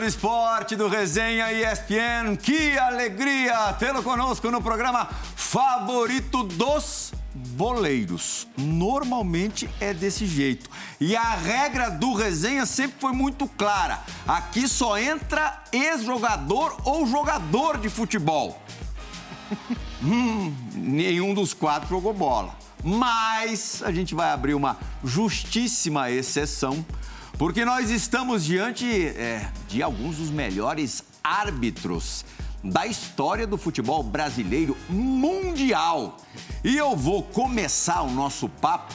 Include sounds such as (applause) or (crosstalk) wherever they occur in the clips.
do esporte do Resenha ESPN. Que alegria tê-lo conosco no programa favorito dos boleiros. Normalmente é desse jeito. E a regra do resenha sempre foi muito clara. Aqui só entra ex-jogador ou jogador de futebol. (laughs) hum, nenhum dos quatro jogou bola. Mas a gente vai abrir uma justíssima exceção, porque nós estamos diante é, de alguns dos melhores árbitros da história do futebol brasileiro mundial. E eu vou começar o nosso papo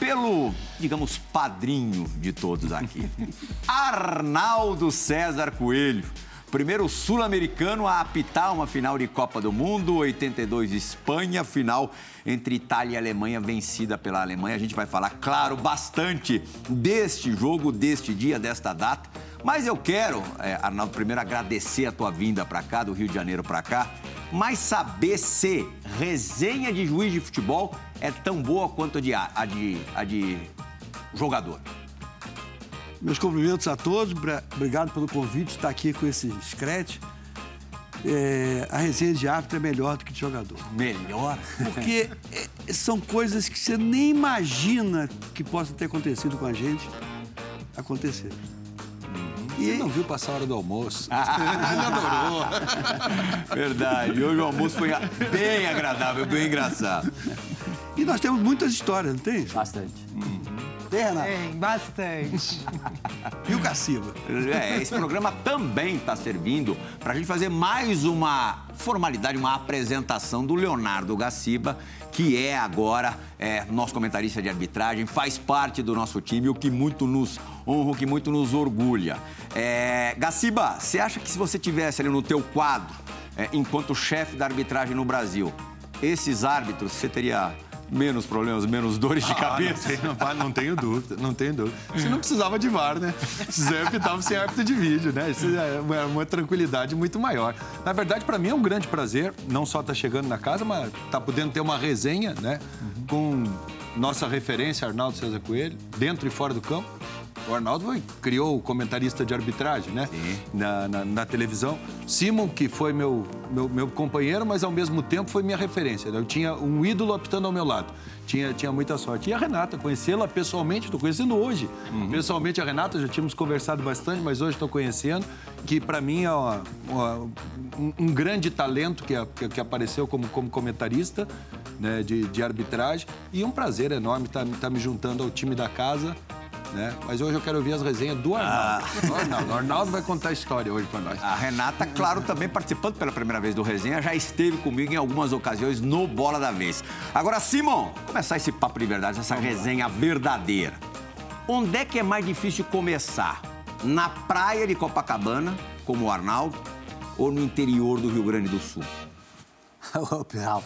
pelo, digamos, padrinho de todos aqui, (laughs) Arnaldo César Coelho. Primeiro sul-americano a apitar uma final de Copa do Mundo, 82 Espanha, final entre Itália e Alemanha, vencida pela Alemanha. A gente vai falar, claro, bastante deste jogo, deste dia, desta data. Mas eu quero, é, Arnaldo, primeiro agradecer a tua vinda para cá, do Rio de Janeiro para cá, mas saber se resenha de juiz de futebol é tão boa quanto a de, a de, a de jogador. Meus cumprimentos a todos, obrigado pelo convite de estar aqui com esse scratch. É, a resenha de árbitro é melhor do que de jogador. Melhor? Porque é, são coisas que você nem imagina que possam ter acontecido com a gente acontecer. E não viu passar a hora do almoço. Ele (laughs) adorou. Verdade. Hoje o almoço foi bem agradável, bem engraçado. E nós temos muitas histórias, não tem? Bastante. Hum. Tem, Renato? Tem, bastante. (laughs) e o Caciba? É, esse programa também está servindo para a gente fazer mais uma formalidade, uma apresentação do Leonardo Gaciba, que é agora é, nosso comentarista de arbitragem, faz parte do nosso time, o que muito nos honra, o que muito nos orgulha. É, Gaciba, você acha que se você tivesse ali no teu quadro, é, enquanto chefe da arbitragem no Brasil, esses árbitros, você teria menos problemas, menos dores de ah, cabeça. Não, não, não, tenho dúvida, não tenho dúvida. Você não precisava de VAR, né? Sempre estava sem árbitro de vídeo, né? Isso é uma, uma tranquilidade muito maior. Na verdade, para mim é um grande prazer, não só estar tá chegando na casa, mas estar tá podendo ter uma resenha, né? Com nossa referência, Arnaldo César Coelho, dentro e fora do campo. O Arnaldo foi, criou o comentarista de arbitragem, né? Na, na, na, televisão. Simon, que foi meu, meu, meu, companheiro, mas ao mesmo tempo foi minha referência. Eu tinha um ídolo apitando ao meu lado. Tinha, tinha muita sorte. E a Renata, conhecê-la pessoalmente, estou conhecendo hoje. Uhum. Pessoalmente a Renata, já tínhamos conversado bastante, mas hoje estou conhecendo, que para mim é uma, uma, um, um, grande talento que, que, que, apareceu como, como comentarista né, de, de arbitragem. E um prazer enorme estar, estar me juntando ao time da casa né? Mas hoje eu quero ouvir as resenhas do Arnaldo. Ah. Arnaldo. O Arnaldo vai contar a história hoje para nós. A Renata, claro, também participando pela primeira vez do resenha, já esteve comigo em algumas ocasiões no Bola da Vez. Agora, Simon, começar esse papo de verdade, essa Vamos resenha lá. verdadeira. Onde é que é mais difícil começar? Na praia de Copacabana, como o Arnaldo, ou no interior do Rio Grande do Sul? (laughs) Ô, Ralf,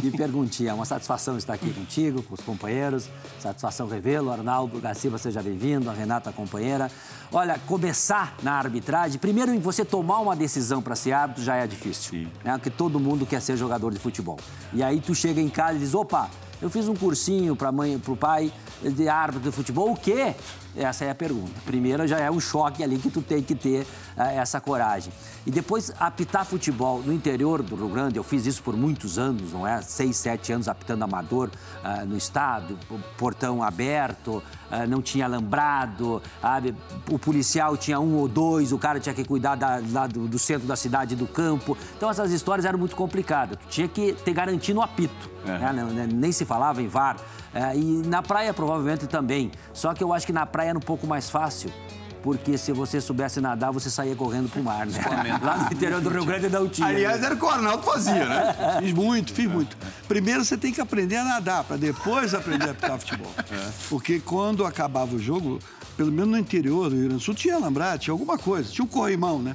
que perguntinha. Uma satisfação estar aqui contigo, com os companheiros. Satisfação revê-lo. Arnaldo Garcia, seja bem-vindo. A Renata, companheira. Olha, começar na arbitragem, primeiro você tomar uma decisão para ser árbitro já é difícil. Sim. Né? Porque todo mundo quer ser jogador de futebol. E aí tu chega em casa e diz, opa, eu fiz um cursinho para mãe, para o pai de árbitro de futebol. O quê? Essa é a pergunta. Primeiro já é um choque ali que tu tem que ter uh, essa coragem. E depois apitar futebol no interior do Rio Grande, eu fiz isso por muitos anos, não é? Seis, sete anos apitando amador uh, no estado, portão aberto, uh, não tinha alambrado, sabe? o policial tinha um ou dois, o cara tinha que cuidar da, lá do, do, centro da cidade do campo. Então essas histórias eram muito complicadas. Tu tinha que ter garantia no apito. É. Né? Nem se falava em VAR. É, e na praia, provavelmente, também. Só que eu acho que na praia era um pouco mais fácil porque se você soubesse nadar, você saía correndo pro mar, né? Lá no interior do Rio Grande não tinha. Aliás, era o que o Arnaldo fazia, né? (laughs) fiz muito, fiz muito. Primeiro você tem que aprender a nadar, para depois aprender a apitar futebol. É. Porque quando acabava o jogo, pelo menos no interior do Rio Grande do Sul, tinha lambrado, tinha alguma coisa, tinha um corrimão, né?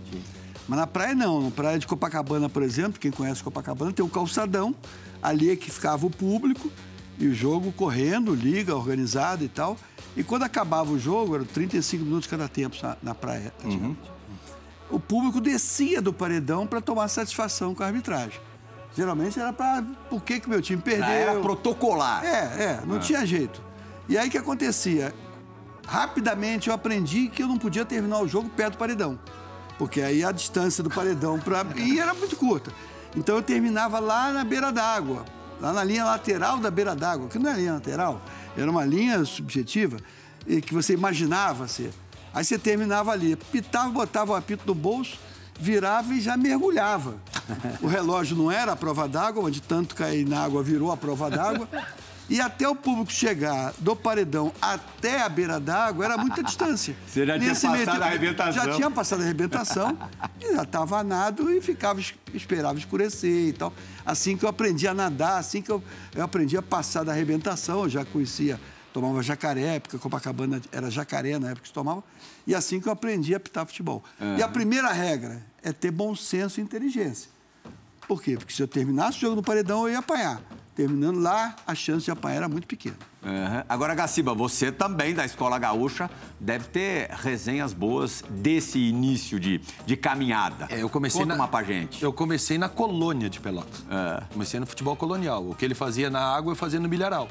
Mas na praia não, na praia de Copacabana, por exemplo, quem conhece Copacabana, tem um calçadão, ali é que ficava o público, e o jogo correndo, liga, organizado e tal. E quando acabava o jogo, eram 35 minutos cada tempo na, na praia. Uhum. O público descia do paredão para tomar satisfação com a arbitragem. Geralmente era para por que, que meu time perdeu. Ah, era protocolar. É, é, não ah. tinha jeito. E aí o que acontecia? Rapidamente eu aprendi que eu não podia terminar o jogo perto do paredão. Porque aí a distância do paredão para e (laughs) era muito curta. Então eu terminava lá na beira d'água, lá na linha lateral da beira d'água, que não é linha lateral, era uma linha subjetiva e que você imaginava ser. Aí você terminava ali, pitava, botava o apito no bolso, virava e já mergulhava. (laughs) O relógio não era a prova d'água, onde tanto cair na água virou a prova d'água. E até o público chegar do paredão até a beira d'água era muita distância. (laughs) Você já tinha passado a arrebentação. Já tinha passado a arrebentação, (laughs) e já estava nado e ficava, esperava escurecer e tal. Assim que eu aprendi a nadar, assim que eu, eu aprendi a passar da arrebentação, eu já conhecia, tomava jacaré, porque Copacabana era jacaré na época que se tomava, e assim que eu aprendi a apitar futebol. Uhum. E a primeira regra é ter bom senso e inteligência. Por quê? Porque se eu terminasse o jogo no paredão, eu ia apanhar. Terminando lá, a chance de apanhar era muito pequena. Uhum. Agora, Gaciba, você também da Escola Gaúcha deve ter resenhas boas desse início de, de caminhada. É, eu comecei Conta na, uma pra gente. Eu comecei na colônia de Pelotas. É. Comecei no futebol colonial. O que ele fazia na água, eu fazia no milharal.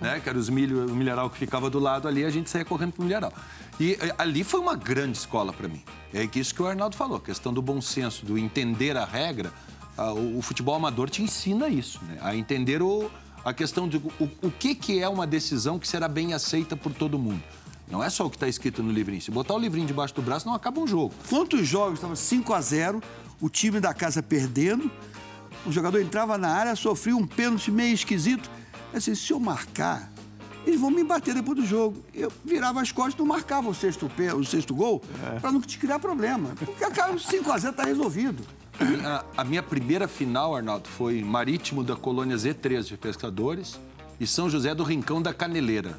Né? Que era os milho, o milharal que ficava do lado ali, a gente saía correndo pro milharal. E eh, ali foi uma grande escola para mim. É isso que o Arnaldo falou, a questão do bom senso, do entender a regra. O, futebol amador te ensina isso, né? A entender o, a questão de o, o que, que é uma decisão que será bem aceita por todo mundo. Não é só o que está escrito no livrinho. Se botar o livrinho debaixo do braço, não acaba um jogo. Quantos jogos estavam 5 a 0 o time da casa perdendo, o jogador entrava na área, sofria um pênalti meio esquisito. Assim, se eu marcar, eles vão me bater depois do jogo. Eu virava as costas e não marcava o sexto, pé- o sexto gol para não te criar problema. Porque acaba 5 a 0 está resolvido. A minha, a minha primeira final, Arnaldo, foi Marítimo da Colônia Z3 de Pescadores e São José do Rincão da Caneleira.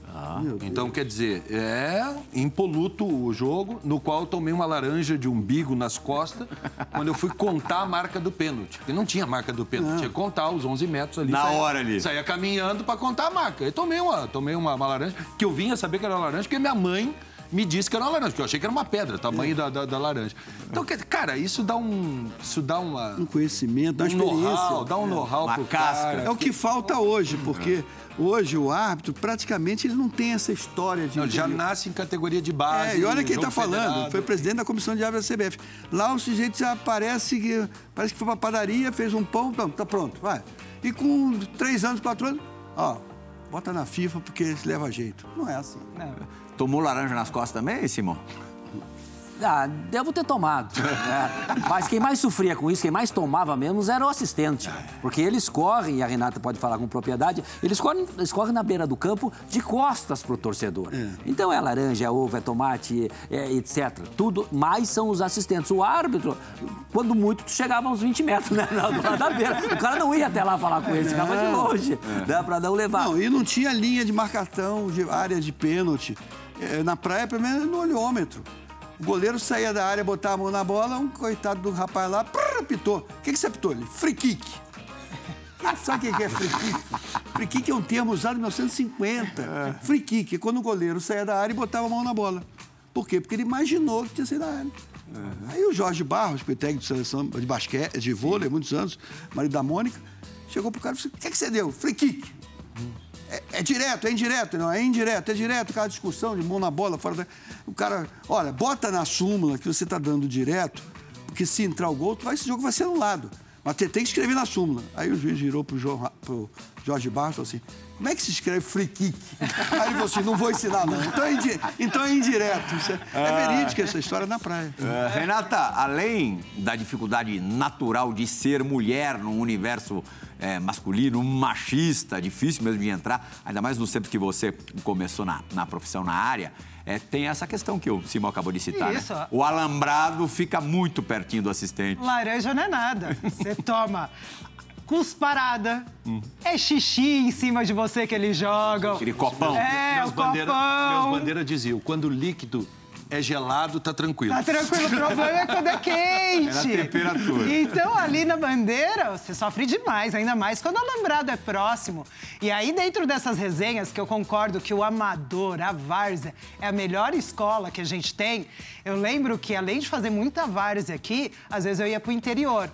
então, quer dizer, é impoluto o jogo, no qual eu tomei uma laranja de umbigo nas costas (laughs) quando eu fui contar a marca do pênalti. Porque não tinha marca do pênalti, tinha que contar os 11 metros ali. Na Saía- hora ali. Saía caminhando para contar a marca. Eu tomei uma, tomei uma, uma laranja, que eu vinha saber que era laranja, porque minha mãe me disse que era uma laranja, porque eu achei que era uma pedra, tamanho da, da, da laranja. Então, cara, isso dá um. Isso dá uma. Um conhecimento, uma um know-how, experiência. dá um know-how Uma pro casca. cara. É o que falta hoje, porque hoje o árbitro praticamente ele não tem essa história de. Não, já nasce em categoria de base. É, e olha quem está falando, foi presidente da comissão de árbitros da CBF. Lá o sujeito já parece que parece que foi pra padaria, fez um pão, pronto, tá pronto, vai. E com três anos, quatro anos, ó, bota na FIFA porque leva jeito. Não é assim. Tomou laranja nas costas também, Simão? Ah, devo ter tomado. (laughs) né? Mas quem mais sofria com isso, quem mais tomava mesmo, era o assistente. Porque eles correm, e a Renata pode falar com propriedade, eles correm, eles correm na beira do campo de costas pro torcedor. Então é laranja, é ovo, é tomate, é, etc. Tudo, mais são os assistentes. O árbitro, quando muito, tu chegava uns 20 metros, né? Do lado da beira. O cara não ia até lá falar com eles, ficava de longe, né? Pra não levar. Não, e não tinha linha de marcação de área de pênalti. É, Na praia, pelo menos, no olhômetro. O goleiro saía da área, botava a mão na bola, um coitado do rapaz lá, prrr, apitou. O que, que você apitou? Ele, free kick. (laughs) Sabe o que é free kick? Free kick é um termo usado em 1950. Free kick é quando o goleiro saía da área e botava a mão na bola. Por quê? Porque ele imaginou que tinha saído da área. Aí o Jorge Barros, técnico de seleção de basquete, de vôlei, há muitos anos, marido da Mônica, chegou pro cara e falou: o que, que você deu? Free kick. É, é direto, é indireto, não, é indireto, é direto, aquela discussão de mão na bola, fora da. O cara, olha, bota na súmula que você tá dando direto, porque se entrar o gol, tu vai, esse jogo vai ser anulado. Mas você tem que escrever na súmula. Aí o juiz virou pro, João, pro Jorge Barros e falou assim: como é que se escreve free kick? Aí ele falou assim: não vou ensinar, não. Então é, indi- então é indireto. É, é verídico essa história na praia. É, Renata, além da dificuldade natural de ser mulher num universo é, masculino, machista, difícil mesmo de entrar, ainda mais nos tempos que você começou na, na profissão, na área, é, tem essa questão que o Simão acabou de citar. né? Isso. O alambrado fica muito pertinho do assistente. Laranja não é nada. (laughs) Você toma cusparada, é xixi em cima de você que eles jogam. Aquele copão. É, Meus o bandeira, copão. meus bandeiras diziam, quando o líquido é gelado, tá tranquilo. Tá tranquilo, o problema é quando é (laughs) quente. É na temperatura. Então, ali na bandeira, você sofre demais, ainda mais quando o alambrado é próximo. E aí, dentro dessas resenhas, que eu concordo que o amador, a várzea, é a melhor escola que a gente tem, eu lembro que, além de fazer muita várzea aqui, às vezes eu ia pro interior.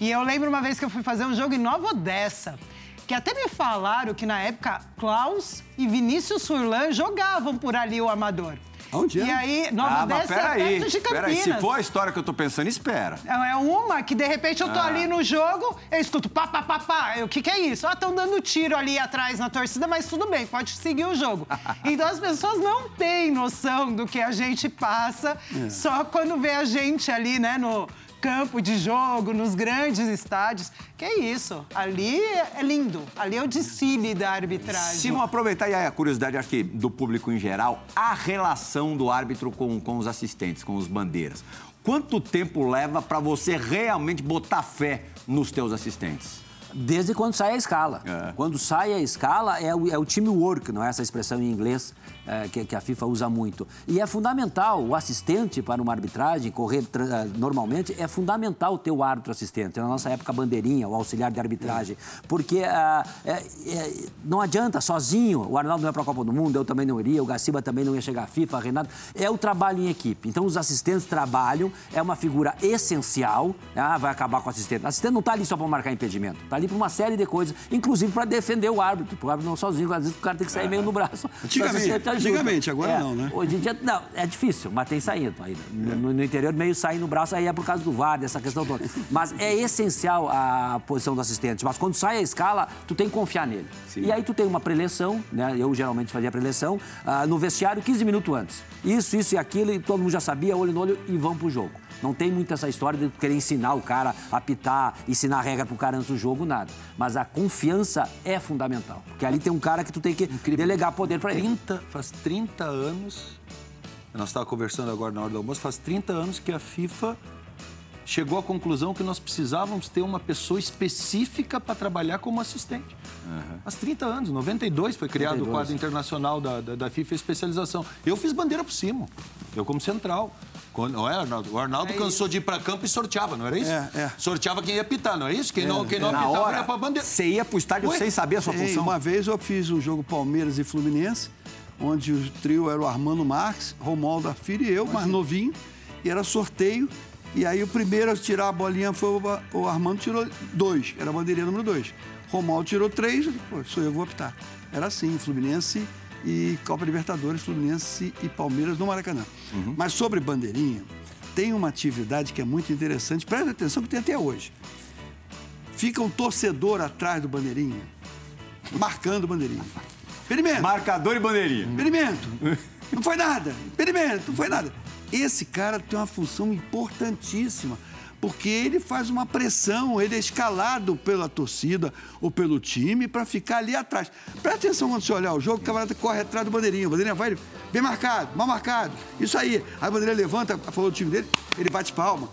E eu lembro uma vez que eu fui fazer um jogo em Nova Odessa, que até me falaram que, na época, Klaus e Vinícius Furlan jogavam por ali o amador. Onde é? E aí, Nova Ah, Odessa é perto de Campinas. peraí. Se for a história que eu tô pensando, espera. É uma que, de repente, eu tô Ah. ali no jogo, eu escuto pá, pá, pá, pá. O que, que é isso? Ah, estão dando tiro ali atrás na torcida, mas tudo bem, pode seguir o jogo. (laughs) Então as pessoas não têm noção do que a gente passa É. só quando vê a gente ali, né, no campo de jogo, nos grandes estádios. Que é isso. Ali é lindo. Ali é o desfile da arbitragem. Se não aproveitar, e aí a curiosidade, acho que do público em geral, a relação do árbitro com, com os assistentes, com os bandeiras. Quanto tempo leva para você realmente botar fé nos teus assistentes? Desde quando sai a escala. É. Quando sai a escala, é o, é o teamwork, não é essa expressão em inglês é, que, que a FIFA usa muito. E é fundamental, o assistente para uma arbitragem, correr eh, normalmente, é fundamental ter o árbitro assistente. Na nossa época, a bandeirinha, o auxiliar de arbitragem. Porque ah, é- é- não adianta sozinho, o Arnaldo não é para a Copa do Mundo, eu também não iria, o Gaciba também não ia chegar à FIFA, a Renato. É o trabalho em equipe. Então, os assistentes trabalham, é uma figura essencial, ah, vai acabar com o assistente. O assistente não está ali só para marcar impedimento, está ali para uma série de coisas, inclusive para defender o árbitro. O árbitro não sozinho, às vezes o cara tem que sair meio no braço. Antigamente, ajuda. antigamente, agora É, não, né? Hoje em dia, não, é difícil, mas tem saído ainda. No, no interior, meio sai no braço, aí é por causa do VAR, dessa questão toda. Mas é essencial a posição do assistente. Mas quando sai a escala, tu tem que confiar nele. E aí tu tem uma preleção, né? Eu geralmente fazia preleção, ah, no vestiário 15 minutos antes. Isso, isso e aquilo, e todo mundo já sabia, olho no olho, e vão pro jogo. Não tem muito essa história de querer ensinar o cara a apitar, ensinar a regra pro cara antes do jogo, nada. Mas a confiança é fundamental. Porque ali tem um cara que tu tem que delegar poder para ele. 30, faz 30 anos, nós estávamos conversando agora na hora do almoço, faz 30 anos que a FIFA chegou à conclusão que nós precisávamos ter uma pessoa específica para trabalhar como assistente. Faz 30 anos, 92 foi criado 92. o quadro internacional da, da, da FIFA especialização. Eu fiz bandeira por cima, eu como central. Quando, não é, Arnaldo? O Arnaldo cansou de ir para campo e sorteava, não era isso? É, é. Sorteava quem ia pitar, não é isso? Quem não, quem não Na apitava hora, era para bandeira. você ia pro estádio Ué? sem saber a sua Ei, função? uma vez eu fiz um jogo Palmeiras e Fluminense, onde o trio era o Armando Marques, Romualdo da Filho e eu, mais novinho, e era sorteio. E aí o primeiro a tirar a bolinha foi o, o Armando tirou dois, era a bandeirinha número dois. Romualdo tirou três, eu falei, pô, sou eu que vou optar. Era assim, Fluminense e Copa Libertadores, Fluminense e Palmeiras no Maracanã. Mas sobre bandeirinha, tem uma atividade que é muito interessante, presta atenção que tem até hoje. Fica um torcedor atrás do bandeirinha, marcando bandeirinha. Experimenta. Marcador e bandeirinha. Experimento. (laughs) Não foi nada. Experimento, não foi nada. Esse cara tem uma função importantíssima, porque ele faz uma pressão, ele é escalado pela torcida ou pelo time para ficar ali atrás. Presta atenção quando você olhar o jogo, o camarada corre atrás do bandeirinha. O bandeirinha vai, ele, bem marcado, mal marcado. Isso aí. Aí o bandeirinha levanta, falou do time dele, ele bate palma.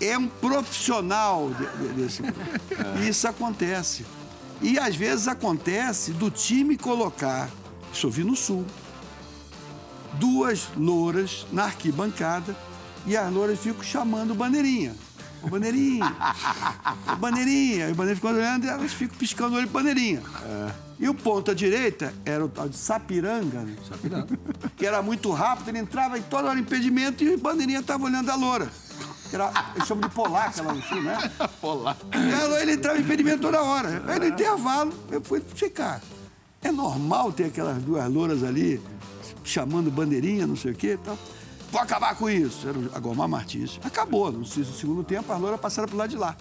É um profissional de- de- desse. (laughs) E isso acontece. E às vezes acontece do time colocar, isso eu vi no Sul, duas louras na arquibancada e as louras ficam chamando o bandeirinha. O bandeirinha. bandeirinha. E o bandeirinha ficando olhando e elas ficam piscando o olho bandeirinha. E o ponta direita era o tal de Sapiranga, né? que era muito rápido, ele entrava em toda hora impedimento e o bandeirinha estava olhando a loura. Que Era, eles chamam de polaca lá no sul, né? (laughs) Polaca. E a loira, ele entrava em impedimento toda hora. Aí no intervalo, eu fui checar. É normal ter aquelas duas louras ali chamando bandeirinha, não sei o quê e tal. Vou acabar com isso. Era a Gomar Martins. Acabou. No segundo tempo, as louras passaram pro lado de lá.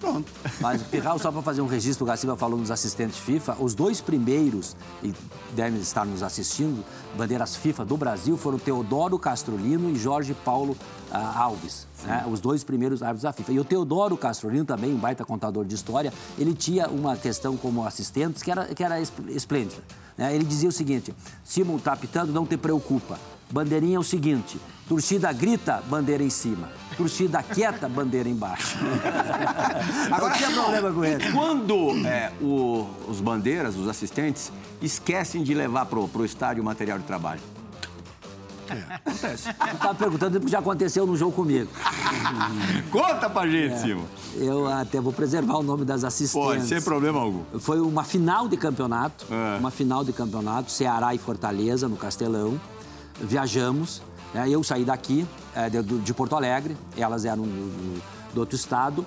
Pronto. Mas, Pirral, só para fazer um registro, o Gaciba falou nos assistentes FIFA, os dois primeiros, e devem estar nos assistindo, bandeiras FIFA do Brasil foram Teodoro Castrolino e Jorge Paulo ah, Alves. né? Os dois primeiros árbitros da FIFA. E o Teodoro Castrolino, também um baita contador de história, ele tinha uma questão como assistentes que era, que era es- esplêndida. né? Ele dizia o seguinte, Simon tá apitando, não te preocupa. Bandeirinha é o seguinte, torcida grita, bandeira em cima. Torcida quieta, bandeira embaixo. (laughs) Agora tinha problema com ele. Quando é, o- os bandeiras, os assistentes, esquecem de levar pro, pro estádio o material de trabalho? Acontece. (laughs) Eu tava perguntando porque já aconteceu no jogo comigo. Conta pra gente, Simon. Eu até vou preservar o nome das assistentes. Pode, sem problema algum. Foi uma final de campeonato, É. uma final de campeonato, Ceará e Fortaleza, no Castelão. Viajamos? Eu saí daqui, é, de, Porto Alegre, elas eram do, outro estado.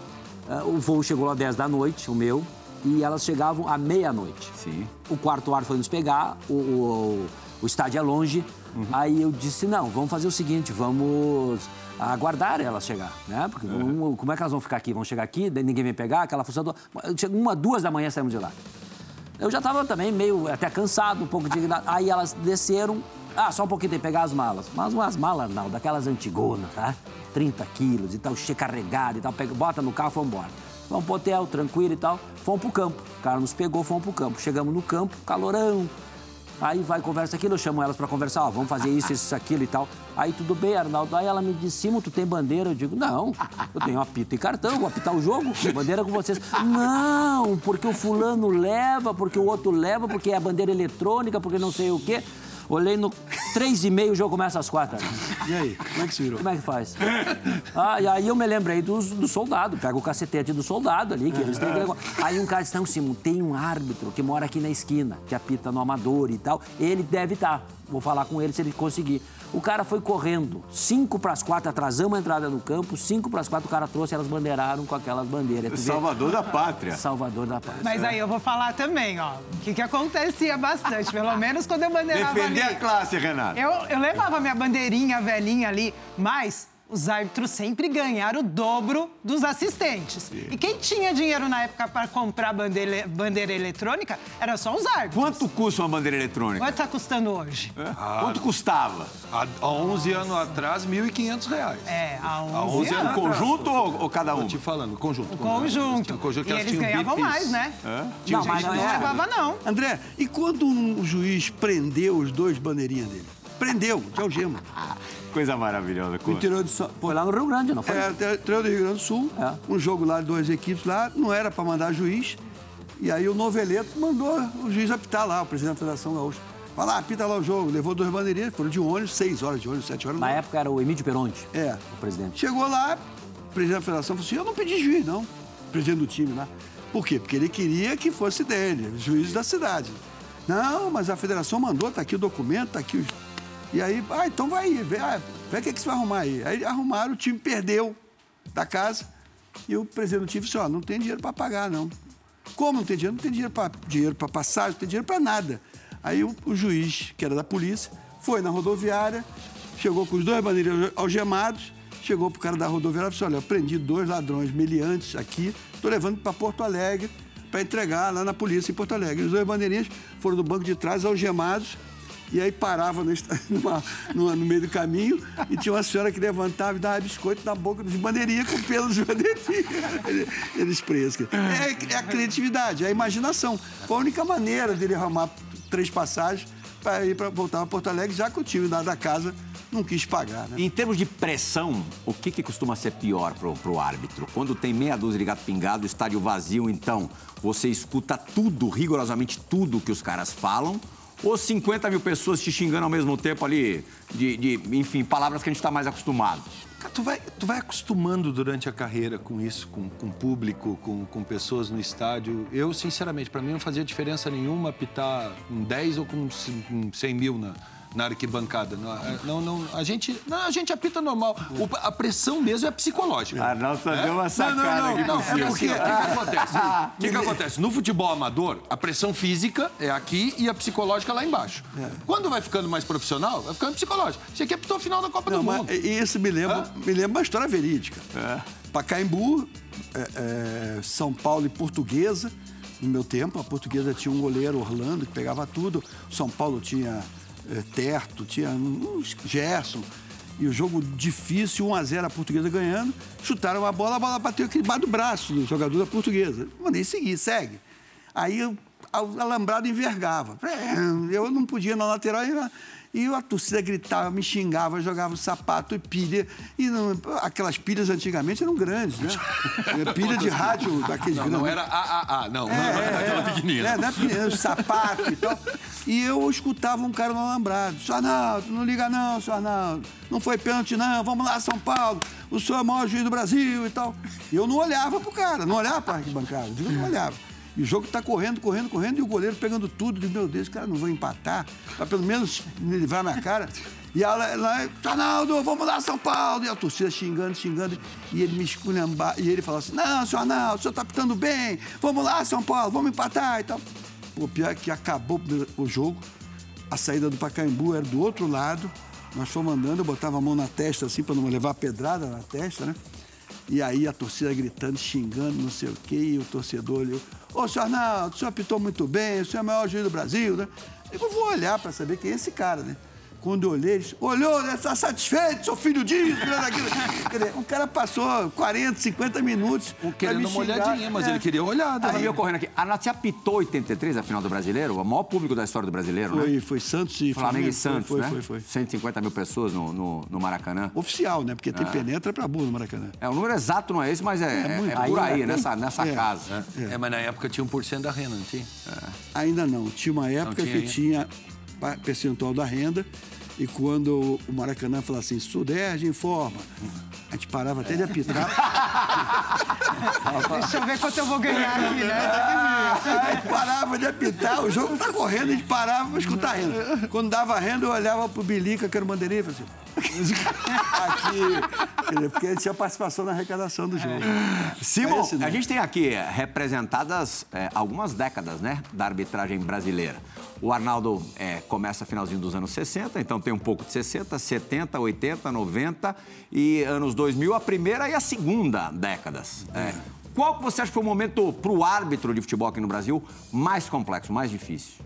É, o voo chegou às 10 da noite, o meu, e elas chegavam à meia-noite. Sim. O quarto ar foi nos pegar, o, o- o estádio é longe, Aí eu disse, não, vamos fazer o seguinte, vamos aguardar elas chegar, né? Porque um- como é que elas vão ficar aqui? Vão chegar aqui, ninguém vem pegar, aquela função... Uma, duas da manhã saímos de lá. Eu já estava também meio até cansado, um pouco de... Aí elas desceram. Ah, só um pouquinho tem que pegar as malas. Mas umas malas, não, daquelas antigonas, tá? 30 quilos e tal, cheio carregado e tal. Pega, bota no carro e vamos embora. Vamos pro hotel, tranquilo e tal. Fomos pro campo. O cara nos pegou, fomos pro campo. Chegamos no campo, calorão. Aí vai, conversa aquilo, eu chamo elas pra conversar, ó, vamos fazer isso, isso, aquilo e tal. Aí tudo bem, Arnaldo. Aí ela me disse, Simo, tu tem bandeira? Eu digo, não, eu tenho apito e cartão, vou apitar o jogo, bandeira com vocês. Não, porque o fulano leva, porque o outro leva, porque é a bandeira eletrônica, porque não sei o quê. Olhei no três e meio, o jogo começa às quatro. E aí, como é que se virou? Como é que faz? Ah, e aí eu me lembrei dos, do soldado. Pega o cacetete do soldado ali, que eles têm que levar. Aí um cara disse, não, Simon, tem um árbitro que mora aqui na esquina, que apita no Amador e tal. Ele deve estar. Vou falar com ele se ele conseguir. O cara foi correndo, cinco para as quatro, atrasamos a entrada no campo, cinco para as quatro, o cara trouxe, elas bandeiraram com aquelas bandeiras. Tu vê? Salvador da pátria. Salvador da Paz. Mas aí eu vou falar também, ó, o que, que acontecia bastante, pelo menos quando eu bandeirava Defender ali. a classe, Renato. Eu, eu levava minha bandeirinha velhinha ali, mas os árbitros sempre ganharam o dobro dos assistentes. E quem tinha dinheiro na época para comprar bandeira, bandeira eletrônica era só os árbitros. Quanto custa uma bandeira eletrônica? Quanto tá custando hoje? É? Quanto custava? Há, há 11 anos atrás, 1.500 reais. É, há 11, Há 11 anos. anos. Conjunto ou, ou cada um? Tô te falando, conjunto. Conjunto. Conjunto que e eles ganhavam mais, né? Tinha Não, gente mas Não não é. levava, não. André, e quando um juiz prendeu os dois bandeirinhas dele? Prendeu, de algema. Coisa maravilhosa. Interior de São Foi lá no Rio Grande, não foi? É, interior do Rio Grande do Sul. É. Um jogo lá, duas equipes lá, não era para mandar juiz. E aí o Noveleto mandou o juiz apitar lá, o presidente da Federação Gaúcha. Vai lá, apita lá o jogo. Levou duas bandeirinhas, foram de ônibus, seis horas de ônibus, sete horas. Na época era o Emílio Peronte, É. o presidente. Chegou lá, o presidente da federação falou assim: eu não pedi juiz, não. Presidente do time lá. Por quê? Porque ele queria que fosse dele, juiz da cidade. Não, mas a federação mandou, tá aqui o documento, tá aqui os. E aí, ah, então vai aí, vê, ah, vê o que, que você vai arrumar aí. Aí arrumaram, o time perdeu da casa. E o presidente do time disse: ó, não tem dinheiro para pagar, não. Como não tem dinheiro? Não tem dinheiro para dinheiro para passagem, não tem dinheiro para nada. Aí o, o juiz, que era da polícia, foi na rodoviária, chegou com os dois bandeirinhos algemados, chegou pro cara da rodoviária e disse: olha, eu prendi dois ladrões meliantes aqui, tô levando para Porto Alegre para entregar lá na polícia em Porto Alegre. Os dois bandeirinhos foram do banco de trás algemados. E aí parava no, (laughs) numa- no meio do caminho e tinha uma senhora que levantava e dava biscoito na boca dos bandeirinhas com pelo dos bandeirinhas. (laughs) Ele- Eles presos. É, é a criatividade, é a imaginação. Foi a única maneira dele arrumar três passagens para ir para voltar para Porto Alegre, já que o time lá da casa não quis pagar. Né? Em termos de pressão, o que, que costuma ser pior pro, pro árbitro? Quando tem meia dúzia de gato pingado, estádio vazio, então você escuta tudo, rigorosamente tudo que os caras falam, ou 50 mil pessoas te xingando ao mesmo tempo ali, de, de, enfim, palavras que a gente está mais acostumado? Cara, tu vai, tu vai acostumando durante a carreira com isso, com, com público, com, com pessoas no estádio. Eu, sinceramente, para mim não fazia diferença nenhuma apitar com 10 ou com c- com 100 mil na, na arquibancada. Não, é, não, não, a, gente, não, a gente apita normal. O- a pressão mesmo é psicológica. Arnaldo só deu uma Não, sacada não, não, aqui não, por é porque, o que, acontece? O que, que acontece? No futebol amador, a pressão física é aqui e a psicológica lá embaixo. Quando vai ficando mais profissional, vai ficando psicológico. Você aqui apitou a final da Copa Não, do Mundo. isso me lembra, Hã? me lembra uma história verídica. Pacaembu, é, é, São Paulo e Portuguesa. No meu tempo, a Portuguesa tinha um goleiro, Orlando, que pegava tudo. O São Paulo tinha é, Terto, tinha uns Gerson. E o jogo difícil, 1 a 0 a Portuguesa ganhando. Chutaram a bola, a bola bateu aqui debaixo do braço do jogador da Portuguesa. Mandei seguir, segue. Aí o alambrado envergava. Eu não podia na lateral e a torcida gritava, me xingava, jogava sapato e pilha. E não- aquelas pilhas antigamente eram grandes, né? (laughs) Pilha de rádio daqueles Não, não era AAA, não. não era aquela pequenininha. É, não é pequenininha, sapato e tal. E eu escutava um cara no alambrado. Senhor Arnaldo, não liga não, senhor Arnaldo. Não foi pênalti não, vamos lá, São Paulo. O senhor é o maior juiz do Brasil e tal. E eu não olhava pro cara, não olhava pra arquibancada. Eu não olhava. E o jogo tá correndo, correndo, correndo, e o goleiro pegando tudo. Digo, meu Deus, cara, não vou empatar, pra pelo menos me livrar minha cara. E ela, lá, Arnaldo, vamos lá, São Paulo. E a torcida xingando, xingando. E ele me esculhambar. E ele falou assim: Não, senhor Arnaldo, o senhor tá pitando bem. Vamos lá, São Paulo, vamos empatar e tal. O pior é que acabou o jogo. a saída do Pacaembu era do outro lado. Nós fomos andando, eu botava a mão na testa assim para não levar pedrada na testa, né? E aí a torcida gritando, xingando, não sei o quê, e o torcedor olhou. Ô, senhor Arnaldo, o senhor apitou muito bem, o senhor é o maior juiz do Brasil, né? Eu vou olhar para saber quem é esse cara, né? Quando eu olhei, eles, olhou, né? Tá satisfeito, seu filho disso, né? (laughs) dizer, o cara passou 40, 50 minutos. Querendo me uma xingar. olhadinha, mas É. ele queria olhada. Aí né? eu correndo aqui. Arnaldo, você apitou 83 a final do Brasileiro? O maior público da história do Brasileiro, Foi, né? foi Santos e Flamengo e Foi, Santos, foi, né? foi, foi. 150 mil pessoas no, no, no Maracanã. Oficial, né? Porque tem penetra pra burro no Maracanã. É, o número exato não é esse, mas é, é, muito. é por aí, nessa, nessa É. casa. É, mas na época tinha 1% da renda, não tinha? Ainda não. Tinha uma época tinha que ainda? tinha percentual da renda. E quando o Maracanã falava assim, Sudeste informa, a gente parava até de apitar. (laughs) Deixa eu ver quanto eu vou ganhar aqui, né? Aí parava de apitar, o jogo tá correndo, a gente parava pra escutar a renda. Quando dava renda, eu olhava pro Bilica, que era o bandeirinha, e falava assim... (laughs) Aqui, quer dizer, porque ele tinha participação na arrecadação do jogo. Simon, esse não. a gente tem aqui representadas é, algumas décadas, né, da arbitragem brasileira. O Arnaldo é, começa finalzinho dos anos 60, então tem um pouco de 60, 70, 80, 90 e anos 2000, a primeira e a segunda décadas. É. Qual que você acha que foi o momento para o árbitro de futebol aqui no Brasil mais complexo, mais difícil?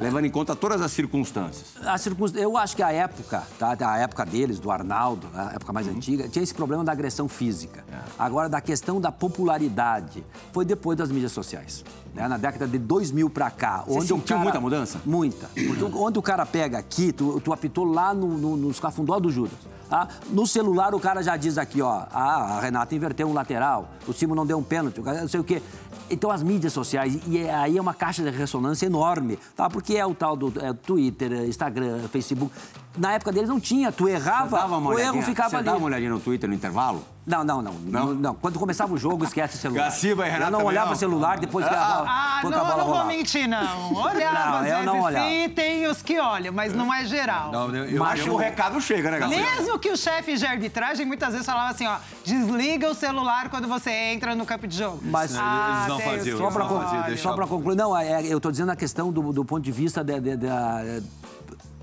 Levando em conta todas as circunstâncias. A. Eu acho que a época, tá? a época deles, do Arnaldo, a época Uhum. mais antiga, tinha esse problema da agressão física. É. Agora, da questão da popularidade, foi depois das mídias sociais. né? Na década de 2000 pra cá. Você onde o sentiu cara... muita mudança? Muita. Porque onde o cara pega aqui, tu, tu apitou lá no, no, nos cafundó do Judas. Tá? No celular, o cara já diz aqui, ó, ah, a Renata inverteu um lateral, o Simon não deu um pênalti, não sei o quê. Então, as mídias sociais, e é- aí é uma caixa de ressonância enorme, tá? Porque é o tal do é, Twitter, Instagram, Facebook. Na época deles não tinha, tu errava, Dava uma o erro ficava você ali. dava uma olhadinha no Twitter no intervalo? Não, não, não, não, não. Quando começava o jogo, esquece o celular. Gaciba e Renata Eu não olhava o celular depois que a bola, Ah, não, a bola não vou mentir, não. (laughs) Olhava, Não, às vezes não olhava. sim, tem os que olham, mas não é geral. Não, eu, eu, Mas eu- o recado chega, né, Gaciba? Mesmo que o chefe de arbitragem muitas vezes falava assim, ó, desliga o celular quando você entra no campo de jogo. Mas- ah, Eles não faziam Só para concluir, não, é, eu estou dizendo a questão do, do ponto de vista de- de- da-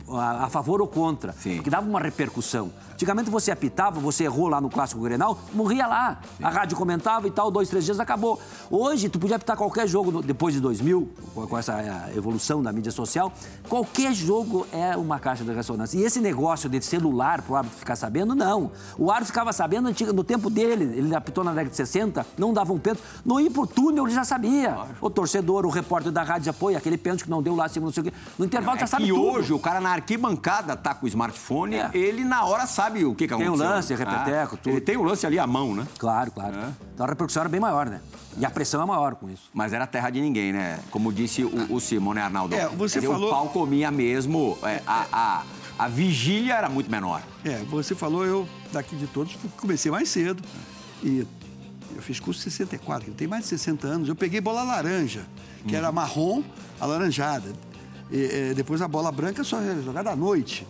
a, a favor ou contra, Sim. que dava uma repercussão. Antigamente você apitava, você errou lá no Clássico Grenal, morria lá. A rádio comentava e tal, dois, três dias acabou. Hoje, tu podia apitar qualquer jogo no- depois de 2000, com, essa eh, evolução da mídia social, qualquer jogo é uma caixa de ressonância. E esse negócio de celular pro árbitro ficar sabendo, não. O árbitro ficava sabendo no tempo dele, ele apitou na década de 60, não dava um pênalti, não ia pro túnel, ele já sabia. O torcedor, o repórter da rádio apoia aquele pênalti que não deu lá, segundo não sei o quê. No intervalo É já sabe que tudo. hoje o cara na arquibancada tá com o smartphone, É. ele na hora sabe o que, que Tem o aconteceu. lance, repeteco, Ah, tudo. Ele tem o lance ali à mão, né? Claro, claro. Então a repercussão era bem maior, né? E a pressão é maior com isso. Mas era terra de ninguém, né? Como disse o, o Simon, né, Arnaldo? É, você dizer, falou- O pau comia mesmo, é, a, a, a vigília era muito menor. É, você falou, eu daqui de todos comecei mais cedo. E eu fiz curso 64, que tem mais de 60 anos. Eu peguei bola laranja, que era marrom alaranjada. É, depois a bola branca só era jogada à noite.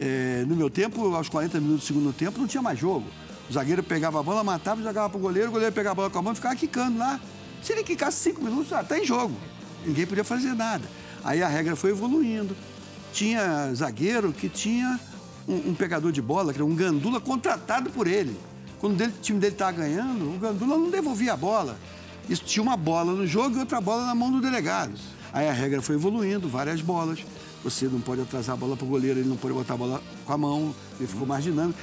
É, no meu tempo, aos 40 minutos do segundo tempo, não tinha mais jogo. O zagueiro pegava a bola, matava e jogava pro goleiro, o goleiro pegava a bola com a mão e ficava quicando lá. Se ele quicasse cinco minutos, tá em jogo. Ninguém podia fazer nada. Aí a regra foi evoluindo. Tinha zagueiro que tinha um, um pegador de bola, que era um gandula contratado por ele. Quando dele- o time dele estava ganhando, o gandula não devolvia a bola. Isso tinha uma bola no jogo e outra bola na mão do delegado. Aí a regra foi evoluindo, várias bolas. Você não pode atrasar a bola para o goleiro, ele não pode botar a bola com a mão, ele ficou mais dinâmico.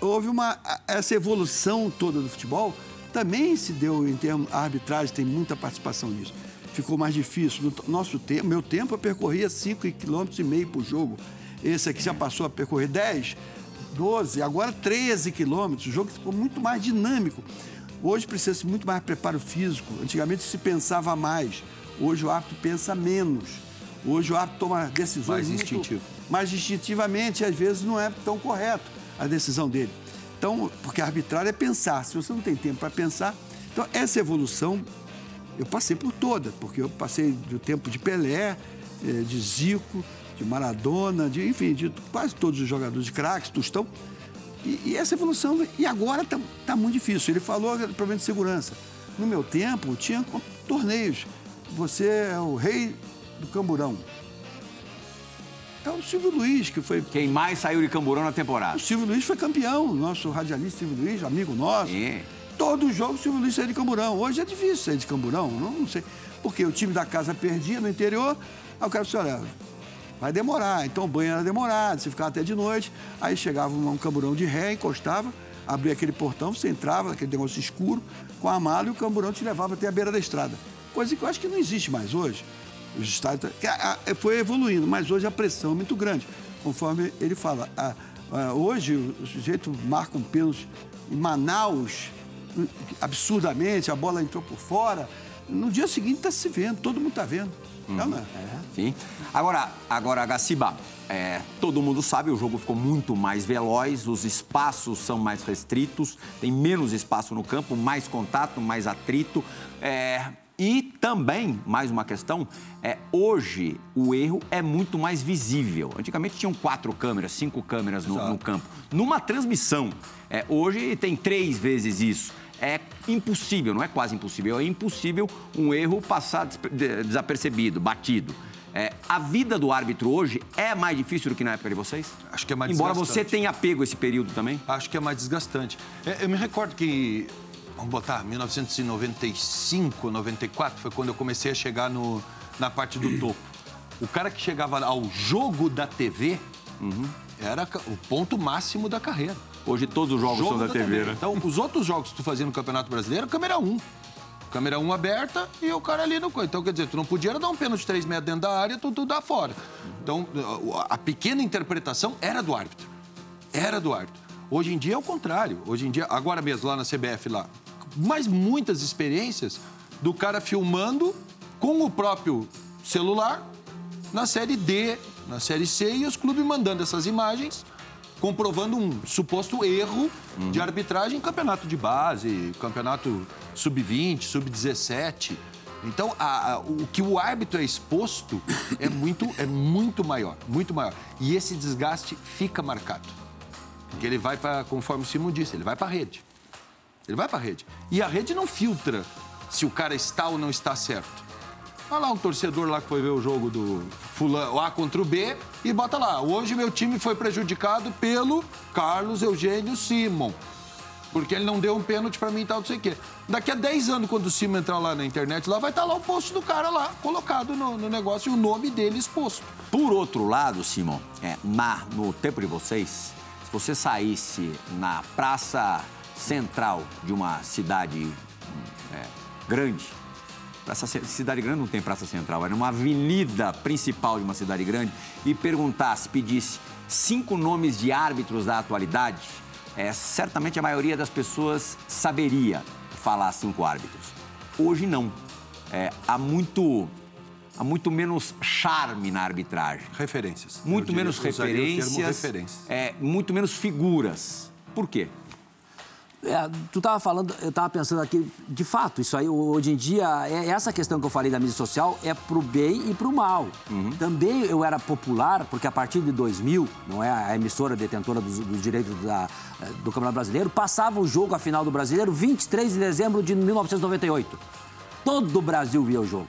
Houve uma. Essa evolução toda do futebol também se deu em termos. A arbitragem tem muita participação nisso. Ficou mais difícil. No nosso tempo, meu tempo, eu percorria 5,5 km por jogo. Esse aqui já passou a percorrer 10, 12, agora 13 quilômetros. O jogo ficou muito mais dinâmico. Hoje precisa-se muito mais preparo físico. Antigamente se pensava mais. Hoje o árbitro pensa menos. Hoje o árbitro toma decisões Mais instintivo. mais instintivamente, e às vezes não é tão correto a decisão dele. Então, porque a arbitragem é pensar. Se você não tem tempo para pensar, então essa evolução eu passei por toda, porque eu passei do tempo de Pelé, eh, de Zico, de Maradona, de, enfim, de quase todos os jogadores de craques, Tostão. E, e essa evolução, e agora está muito difícil. Ele falou do problema de segurança. No meu tempo, tinha torneios. Você é o rei do camburão. É o Silvio Luiz, que foi. Quem mais saiu de Camburão na temporada? O Silvio Luiz foi campeão, nosso radialista Silvio Luiz, amigo nosso. Sim. Todo jogo o Silvio Luiz saía de Camburão. Hoje é difícil sair de Camburão, não, não sei. Porque o time da casa perdia no interior, aí o cara disse, olha, vai demorar. Então o banho era demorado, você ficava até de noite. Aí chegava um, camburão de ré, encostava, abria aquele portão, você entrava, aquele negócio escuro, com a mala e o camburão te levava até a beira da estrada. Coisa que eu acho que não existe mais hoje. Os ah, foi evoluindo, mas hoje a pressão é muito grande. Conforme ele fala, ah, ah, hoje o sujeito marca um pênalti em Manaus, absurdamente, a bola entrou por fora. No dia seguinte está se vendo, todo mundo está vendo. Não, não é? Sim. Agora, agora Gaciba, é, todo mundo sabe, o jogo ficou muito mais veloz, os espaços são mais restritos, tem menos espaço no campo, mais contato, mais atrito. É, e também, mais uma questão, é, hoje o erro é muito mais visível. Antigamente tinham quatro câmeras, cinco câmeras no, no campo. Numa transmissão, é, hoje tem três vezes isso. É impossível, não é quase impossível, é impossível um erro passar des- de- desapercebido, batido. É, a vida do árbitro hoje é mais difícil do que na época de vocês? Acho que é mais Embora você tenha pego esse período também? Acho que é mais desgastante. É, Eu me recordo que, vamos botar, 1995, 94, foi quando eu comecei a chegar no, na parte do topo. O cara que chegava ao jogo da TV era ca- o ponto máximo da carreira. Hoje todos os jogos Jogo são da, TV, né? Então, os outros jogos que tu fazia no Campeonato Brasileiro, câmera 1. Câmera 1 aberta e o cara ali no. Então, quer dizer, tu não podia era dar um pênalti de 3 metros dentro da área, tu, tu dá fora. Então, a pequena interpretação era do árbitro. Era do árbitro. Hoje em dia é o contrário. Hoje em dia, agora mesmo lá na CBF lá, mas muitas experiências do cara filmando com o próprio celular na série D, na série C e os clubes mandando essas imagens comprovando um suposto erro de arbitragem em campeonato de base, campeonato sub-20, sub-17. Então, a- a- o que o árbitro é exposto é muito, é muito maior, muito maior. E esse desgaste fica marcado. Porque ele vai para, conforme o Simon disse, ele vai para a rede. Ele vai para a rede. E a rede não filtra se o cara está ou não está certo. Olha lá um torcedor lá que foi ver o jogo do fulano, A contra o B, e bota lá, hoje meu time foi prejudicado pelo Carlos Eugênio Simon. Porque ele não deu um pênalti pra mim e tal, não sei o quê. Daqui a 10 anos, quando o Simon entrar lá na internet, lá vai estar lá o post do cara lá, colocado no, no negócio e o nome dele exposto. Por outro lado, Simon, é, na, no tempo de vocês, se você saísse na praça central de uma cidade é, grande, praça, cidade grande não tem praça central, era uma avenida principal de uma cidade grande, e perguntasse, pedisse cinco nomes de árbitros da atualidade, é, certamente a maioria das pessoas saberia falar cinco árbitros. Hoje não. É, há muito há muito menos charme na arbitragem. Referências. Muito diria- menos referências, referências. É, muito menos figuras. Por quê? É, tu estava falando, eu estava pensando aqui, de fato, isso aí hoje em dia, é, essa questão que eu falei da mídia social é pro bem e pro mal. Também eu era popular, porque a partir de 2000, não é a emissora detentora dos, dos direitos da- do Campeonato Brasileiro, passava o jogo, a final do Brasileiro, 23 de dezembro de 1998. Todo o Brasil via o jogo.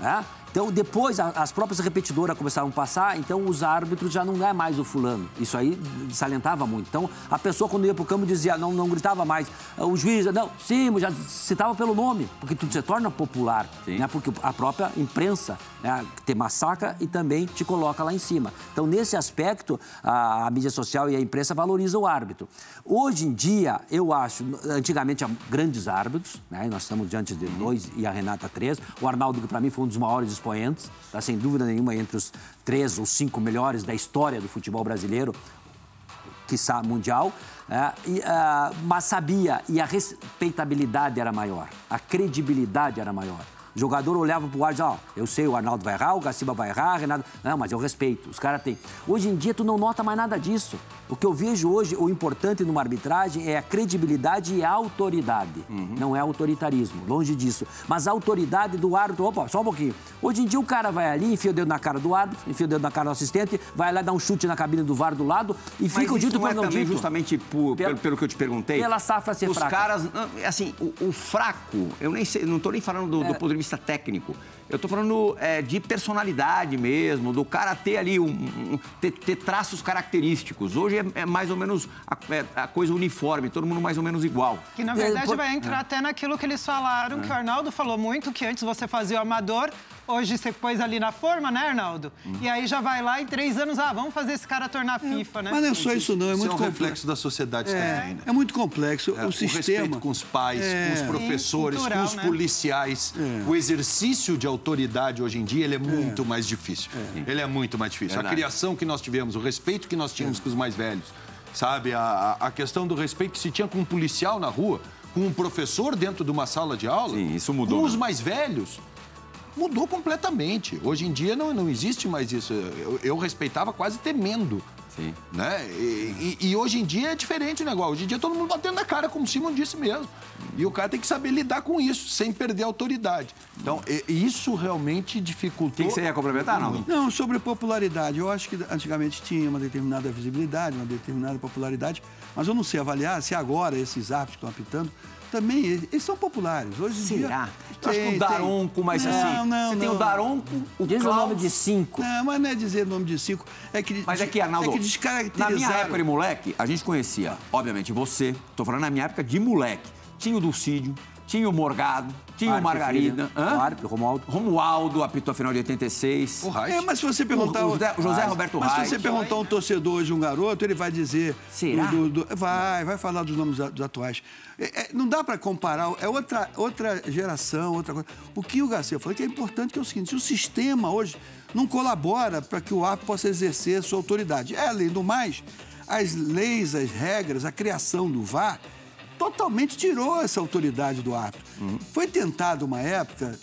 né? Então, depois, as próprias repetidoras começaram a passar, então os árbitros já não é mais o fulano. Isso aí salientava muito. Então, a pessoa, quando ia pro campo, dizia, não, não gritava mais. O juiz, não, sim, já citava pelo nome, porque tudo se torna popular. Né? Porque a própria imprensa né, te massacra e também te coloca lá em cima. Então, nesse aspecto, a, a mídia social e a imprensa valorizam o árbitro. Hoje em dia, eu acho, antigamente, há grandes árbitros, né? nós estamos diante de dois e a Renata três. O Arnaldo, que para mim foi um dos maiores expoentes, tá, sem dúvida nenhuma, entre os três ou cinco melhores da história do futebol brasileiro, quiçá mundial, né? Ah, mas sabia, e a respeitabilidade era maior, a credibilidade era maior. O jogador olhava pro ar e dizia, ó, eu sei, o Arnaldo vai errar, o Gaciba vai errar, Renato... Não, mas eu respeito, os caras têm. Hoje em dia, tu não nota mais nada disso. O que eu vejo hoje, o importante numa arbitragem é a credibilidade e a autoridade. Não é autoritarismo, longe disso. Mas a autoridade do árbitro, opa, só um pouquinho. Hoje em dia, o cara vai ali, enfia o dedo na cara do árbitro, enfia o dedo na cara do assistente, vai lá dar um chute na cabine do VAR do lado e fica o Mas dito isso não é também dito. justamente por- pelo, pelo que eu te perguntei? pela safra ser Os fraca. caras, não, assim, o, o fraco, eu nem sei, não estou nem falando do, do ponto de vista técnico. Eu tô falando é, de personalidade mesmo, do cara ter ali um, um- ter, ter traços característicos. Hoje é, é mais ou menos a, é a coisa uniforme, todo mundo mais ou menos igual. Que na É, verdade por- vai entrar até naquilo que eles falaram, que o Arnaldo falou muito, que antes você fazia o amador, hoje você pôs ali na forma, né, Arnaldo? E aí já vai lá em três anos, ah, vamos fazer esse cara tornar FIFA, né? Mas não é só isso, não. É Isso muito é um complexo. reflexo da sociedade também, É, né? é muito complexo. É, o sistema. respeito com os pais, É. com os professores, Sim, cultural, com os né? policiais. O exercício de autoridade hoje em dia ele é muito mais difícil. Ele é muito mais difícil. Verdade. A criação que nós tivemos, o respeito que nós tínhamos com os mais velhos, sabe? A, a- a questão do respeito que se tinha com um policial na rua, com um professor dentro de uma sala de aula. Sim, isso mudou, Com né? os mais velhos. Mudou completamente. Hoje em dia não, não existe mais isso. Eu, eu respeitava quase temendo. Sim. Né? E, e- e hoje em dia é diferente o negócio. Hoje em dia todo mundo batendo na cara, como o Simon disse mesmo. E o cara tem que saber lidar com isso, sem perder a autoridade. Então, e- isso realmente O dificultou. que, que você ia complementar, Arnaldo? Não, sobre popularidade. Eu acho que antigamente tinha uma determinada visibilidade, uma determinada popularidade, mas eu não sei avaliar se agora esses árbitros que estão apitando também eles são populares. Hoje em Será? dia. Eu acho que tem- o tem- Daronco, mas Não, assim, não, você tem não. o Daronco, o Diz o Klaus- nome de cinco. Não, mas não é dizer nome de cinco. É que, Mas é que, Arnaldo, é que na descaracterizaram. minha época de moleque, a gente conhecia, obviamente, você. Tô falando na minha época de moleque. Tinha o Dulcídio, tinha o Morgado, tinha o Margarida. O árbitro, Romualdo. Romualdo apitou a final de 86. O Reich. É, mas se você perguntar. O José- José Roberto Mas se Reich. você perguntar um torcedor hoje, um garoto, ele vai dizer. Será? do- do- do- vai, vai falar dos nomes dos atuais. É, é, não dá para comparar, é outra, outra geração, outra coisa. O que o Garcia falou que é importante que é o seguinte: se o sistema hoje não colabora para que o árbitro possa exercer a sua autoridade. É, além do mais, as leis, as regras, a criação do VAR totalmente tirou essa autoridade do árbitro. Foi tentado uma época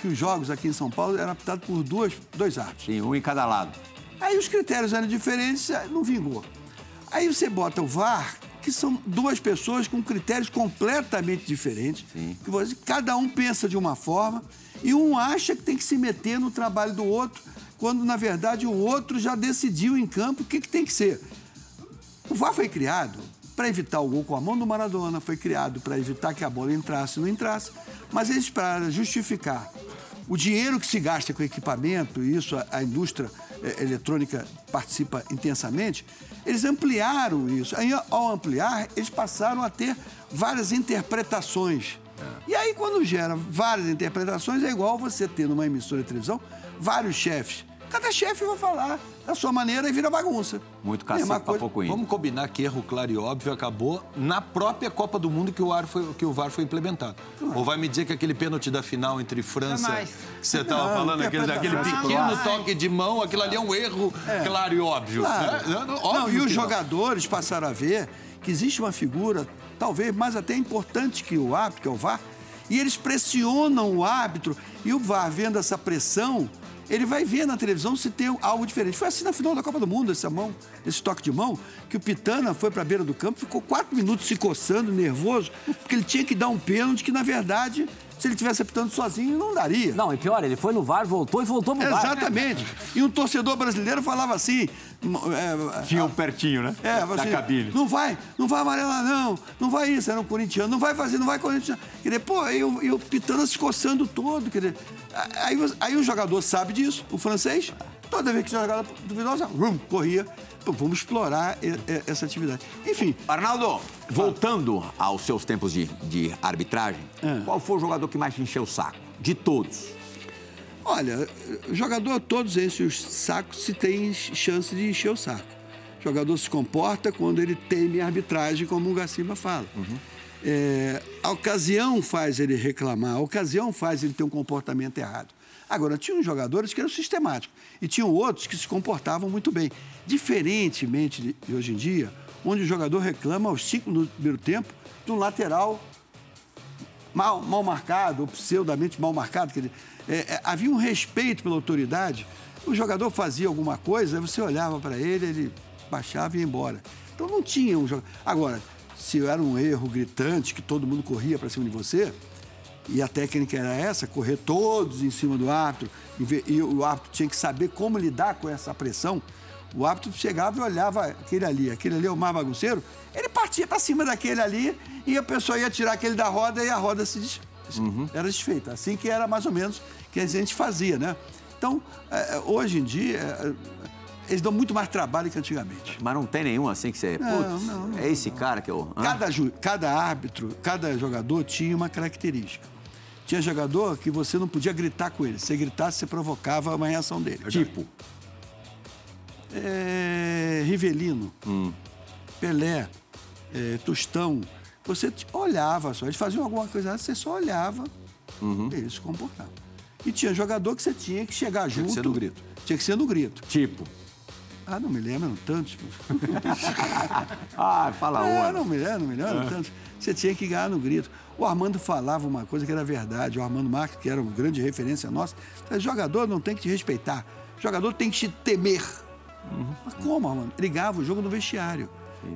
que os jogos aqui em São Paulo eram apitados por duas, dois árbitros. Sim, um em cada lado. Aí os critérios eram diferentes, não vingou. Aí você bota o VAR, que são duas pessoas com critérios completamente diferentes. Que você, cada um pensa de uma forma e um acha que tem que se meter no trabalho do outro, quando na verdade o outro já decidiu em campo o que, que tem que ser. O VAR foi criado para evitar o gol com a mão do Maradona, foi criado para evitar que a bola entrasse ou não entrasse, mas eles para justificar o dinheiro que se gasta com equipamento, e isso a, a indústria eh, eletrônica participa intensamente, eles ampliaram isso. Aí, ao ampliar, eles passaram a ter várias interpretações. E aí, quando gera várias interpretações, é igual você ter numa emissora de televisão vários chefes. Cada chefe vai falar da sua maneira e vira bagunça. Muito cacete pra coisa- pouco. Vamos combinar que erro claro e óbvio acabou na própria Copa do Mundo que o, VAR foi, que o VAR foi implementado. Ou vai me dizer que aquele pênalti da final entre França, Jamais. que você estava falando, aquele, aquele interpretação. pequeno toque de mão, aquilo ali é um erro claro e óbvio. Claro. né? Não, Não, óbvio e os jogadores passaram a ver que existe uma figura, talvez mais até importante que o árbitro, que é o VAR, e eles pressionam o árbitro, e o VAR, vendo essa pressão, ele vai ver na televisão se tem algo diferente. Foi assim na final da Copa do Mundo, essa mão, esse toque de mão, que o Pitana foi para a beira do campo, ficou quatro minutos se coçando, nervoso, porque ele tinha que dar um pênalti que, na verdade, se ele tivesse apitando sozinho, não daria. Não, e pior, ele foi no VAR, voltou e voltou pro VAR. Exatamente. E um torcedor brasileiro falava assim. É, Tinha um pertinho, né? é, da assim, cabine. não vai, não vai amarelar, não. Não vai isso, era um corintiano. Não vai fazer, não vai corintiano. Quer dizer, pô, e o, e o Pitana se coçando todo. Quer dizer, aí, você- aí o jogador sabe disso, o francês. Toda vez que tinha jogada duvidosa, rum, corria. Pô, vamos explorar e- e- essa atividade. Enfim, Arnaldo, voltando aos seus tempos de, de arbitragem, É. qual foi o jogador que mais te encheu o saco? De todos. Olha, jogador, todos esses sacos se tem chance de encher o saco. O jogador se comporta quando ele teme a arbitragem, como o Gaciba fala. É, a ocasião faz ele reclamar, a ocasião faz ele ter um comportamento errado. Agora, tinham jogadores que eram sistemáticos e tinham outros que se comportavam muito bem. Diferentemente de, de hoje em dia, onde o jogador reclama aos cinco do primeiro tempo de um lateral mal, mal marcado, ou pseudamente mal marcado. Quer dizer, é, é, havia um respeito pela autoridade. O jogador fazia alguma coisa, você olhava para ele, ele baixava e ia embora. Então não tinha um jogador. Agora, se era um erro gritante, que todo mundo corria para cima de você, e a técnica era essa, correr todos em cima do árbitro, e, e o árbitro tinha que saber como lidar com essa pressão. O árbitro chegava e olhava aquele ali, aquele ali é o mais bagunceiro, ele partia para cima daquele ali e a pessoa ia tirar aquele da roda e a roda se des- Uhum. Era desfeita. Assim que era mais ou menos que a gente fazia, né? Então, é, hoje em dia, é, eles dão muito mais trabalho que antigamente. Mas não tem nenhum assim que você. Não, Putz, não, não. é esse cara que eu. Hã? Cada, ju- cada árbitro, cada jogador tinha uma característica. Tinha jogador que você não podia gritar com ele. Se você gritasse, você provocava uma reação dele. Tipo. É, Rivelino, Pelé, é, Tostão. Você olhava só. Eles faziam alguma coisa, você só olhava e eles se comportavam. E tinha jogador que você tinha que chegar junto. que ser no grito. Tinha que ser no grito. Tipo. Ah, não me lembro, eram tantos. (laughs) Ah, fala É, outra. não me lembro, não me lembro tanto. Você tinha que ganhar no grito. O Armando falava uma coisa que era verdade. O Armando Marques, que era uma grande referência nossa, o jogador não tem que te respeitar. O jogador tem que te temer. Mas como, Armando? Ele ganhava o jogo no vestiário.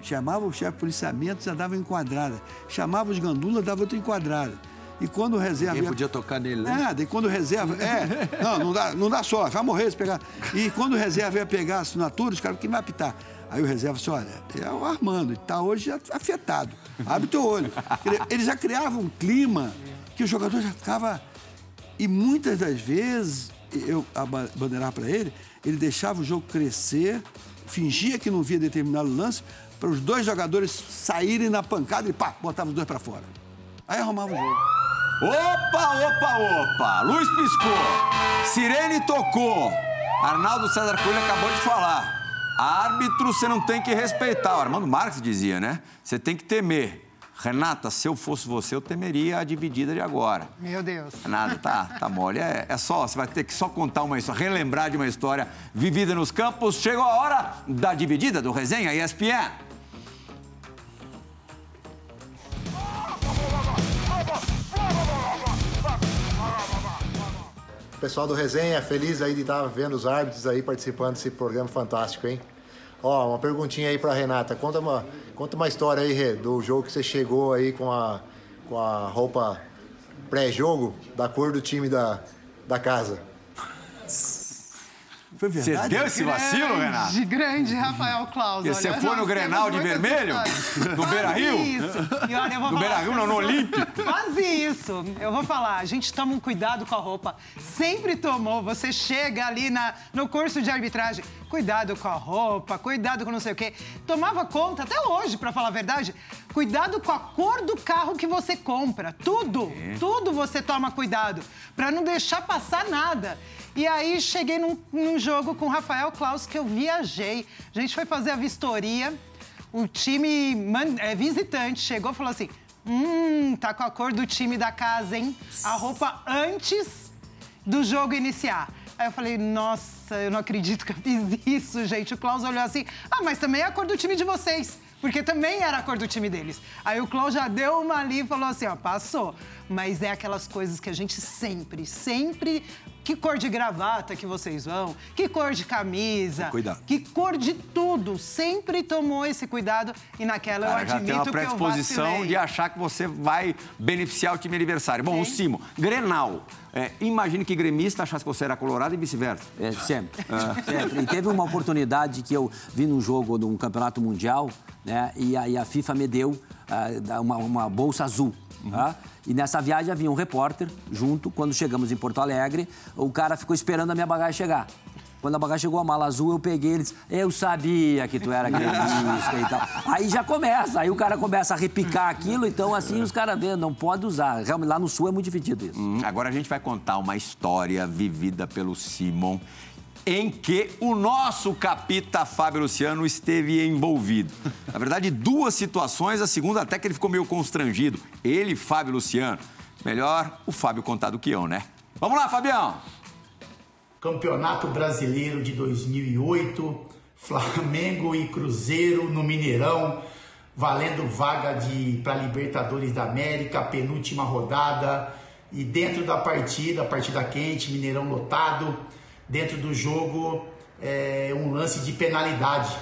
Chamava o chefe de policiamento, já dava enquadrada. Chamava os gandulas, dava outra enquadrada. E quando o reserva... Ninguém ia- podia tocar nele, né? Nada, e quando o reserva. (laughs) É, não, não dá, não dá sorte, vai morrer se pegar. E quando o reserva ia pegar a assinatura, os caras, quem vai apitar? Aí o reserva disse: olha, é o Armando, ele está hoje afetado. Abre teu olho. Ele já criava um clima que o jogador já ficava. E muitas das vezes, eu aba- bandeirava para ele, ele deixava o jogo crescer, fingia que não via determinado lance, para os dois jogadores saírem na pancada e pá, botava os dois para fora. Aí arrumava o jogo. Opa, opa, opa! Luz piscou. Sirene tocou. Arnaldo César Coelho acabou de falar. Árbitro você não tem que respeitar. O Armando Marques dizia, né? Você tem que temer. Renata, se eu fosse você, eu temeria a dividida de agora. Meu Deus. Nada, tá, tá mole. É, é só, você vai ter que só contar uma história, relembrar de uma história vivida nos campos. Chegou a hora da dividida do Resenha ESPN. Pessoal do Resenha, feliz aí de estar vendo os árbitros aí participando desse programa fantástico, hein? Ó, uma perguntinha aí pra Renata. Conta uma, conta uma história aí, Rê, do jogo que você chegou aí com a, com a roupa pré-jogo da cor do time da, da casa. Foi Você verdade? deu esse vacilo, Renato? De grande Rafael Claus. E olha, você foi no Grenal de vermelho? No Beira Rio? Isso. E olha, eu vou No Beira Rio, não, no Olímpico. Quase isso. Eu vou falar, a gente toma um cuidado com a roupa. Sempre tomou. Você chega ali na, no curso de arbitragem, cuidado com a roupa, cuidado com não sei o quê. Tomava conta, até hoje, pra falar a verdade, cuidado com a cor do carro que você compra. Tudo, tudo você toma cuidado, pra não deixar passar nada. E aí cheguei num, num jogo com o Rafael Klaus que eu viajei. A gente foi fazer a vistoria. O time man- é, visitante chegou e falou assim: Hum, tá com a cor do time da casa, hein? A roupa antes do jogo iniciar. Aí eu falei, nossa, eu não acredito que eu fiz isso, gente. O Klaus olhou assim, ah, mas também é a cor do time de vocês. Porque também era a cor do time deles. Aí o Klaus já deu uma ali e falou assim, ó, passou. Mas é aquelas coisas que a gente sempre, sempre... Que cor de gravata que vocês vão? Que cor de camisa? Cuidado. Que cor de tudo? Sempre tomou esse cuidado e naquela Cara, eu já admito tem uma que eu predisposição vacilei. de achar que você vai beneficiar o time adversário. Bom, o Tem. Simo, Grenal. É, imagine que gremista achasse que você era colorado e vice-versa. É, sempre. (laughs) sempre. E teve uma oportunidade que eu vi num jogo de um campeonato mundial, né? E aí a FIFA me deu ah, uma, uma bolsa azul. Tá? E nessa viagem havia um repórter junto. Quando chegamos em Porto Alegre, o cara ficou esperando a minha bagagem chegar. Quando a bagagem chegou a mala azul, eu peguei ele e disse, eu sabia que tu era gremista e tal. (laughs) Aí já começa, aí o cara começa a repicar aquilo, então assim os caras vêem, não pode usar. Realmente, lá no sul é muito dividido isso. Hum, Agora a gente vai contar uma história vivida pelo Simon em que o nosso capita Fábio Luciano esteve envolvido. Na verdade, duas situações, a segunda até que ele ficou meio constrangido. Ele, Fábio Luciano. Melhor o Fábio contar do que eu, né? Vamos lá, Fabião! Campeonato Brasileiro de 2008, Flamengo e Cruzeiro no Mineirão, valendo vaga de para Libertadores da América, penúltima rodada. E dentro da partida, partida quente, Mineirão lotado, dentro do jogo, é, um lance de penalidade.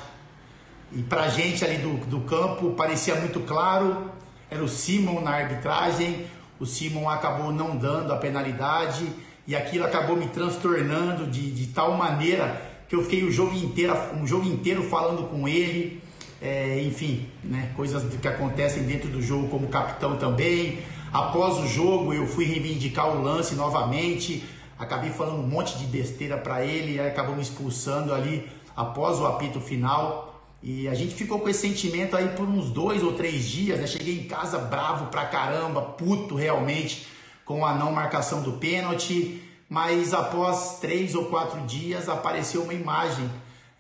E pra gente ali do, do campo parecia muito claro, era o Simon na arbitragem, o Simon acabou não dando a penalidade e aquilo acabou me transtornando de, de tal maneira que eu fiquei o jogo inteiro, um jogo inteiro falando com ele, é, enfim, né, coisas que acontecem dentro do jogo como capitão também. Após o jogo, eu fui reivindicar o lance novamente, acabei falando um monte de besteira para ele, e acabou me expulsando ali após o apito final. E a gente ficou com esse sentimento aí por uns dois ou três dias, né? Cheguei em casa bravo pra caramba, puto realmente com a não marcação do pênalti. Mas após três ou quatro dias apareceu uma imagem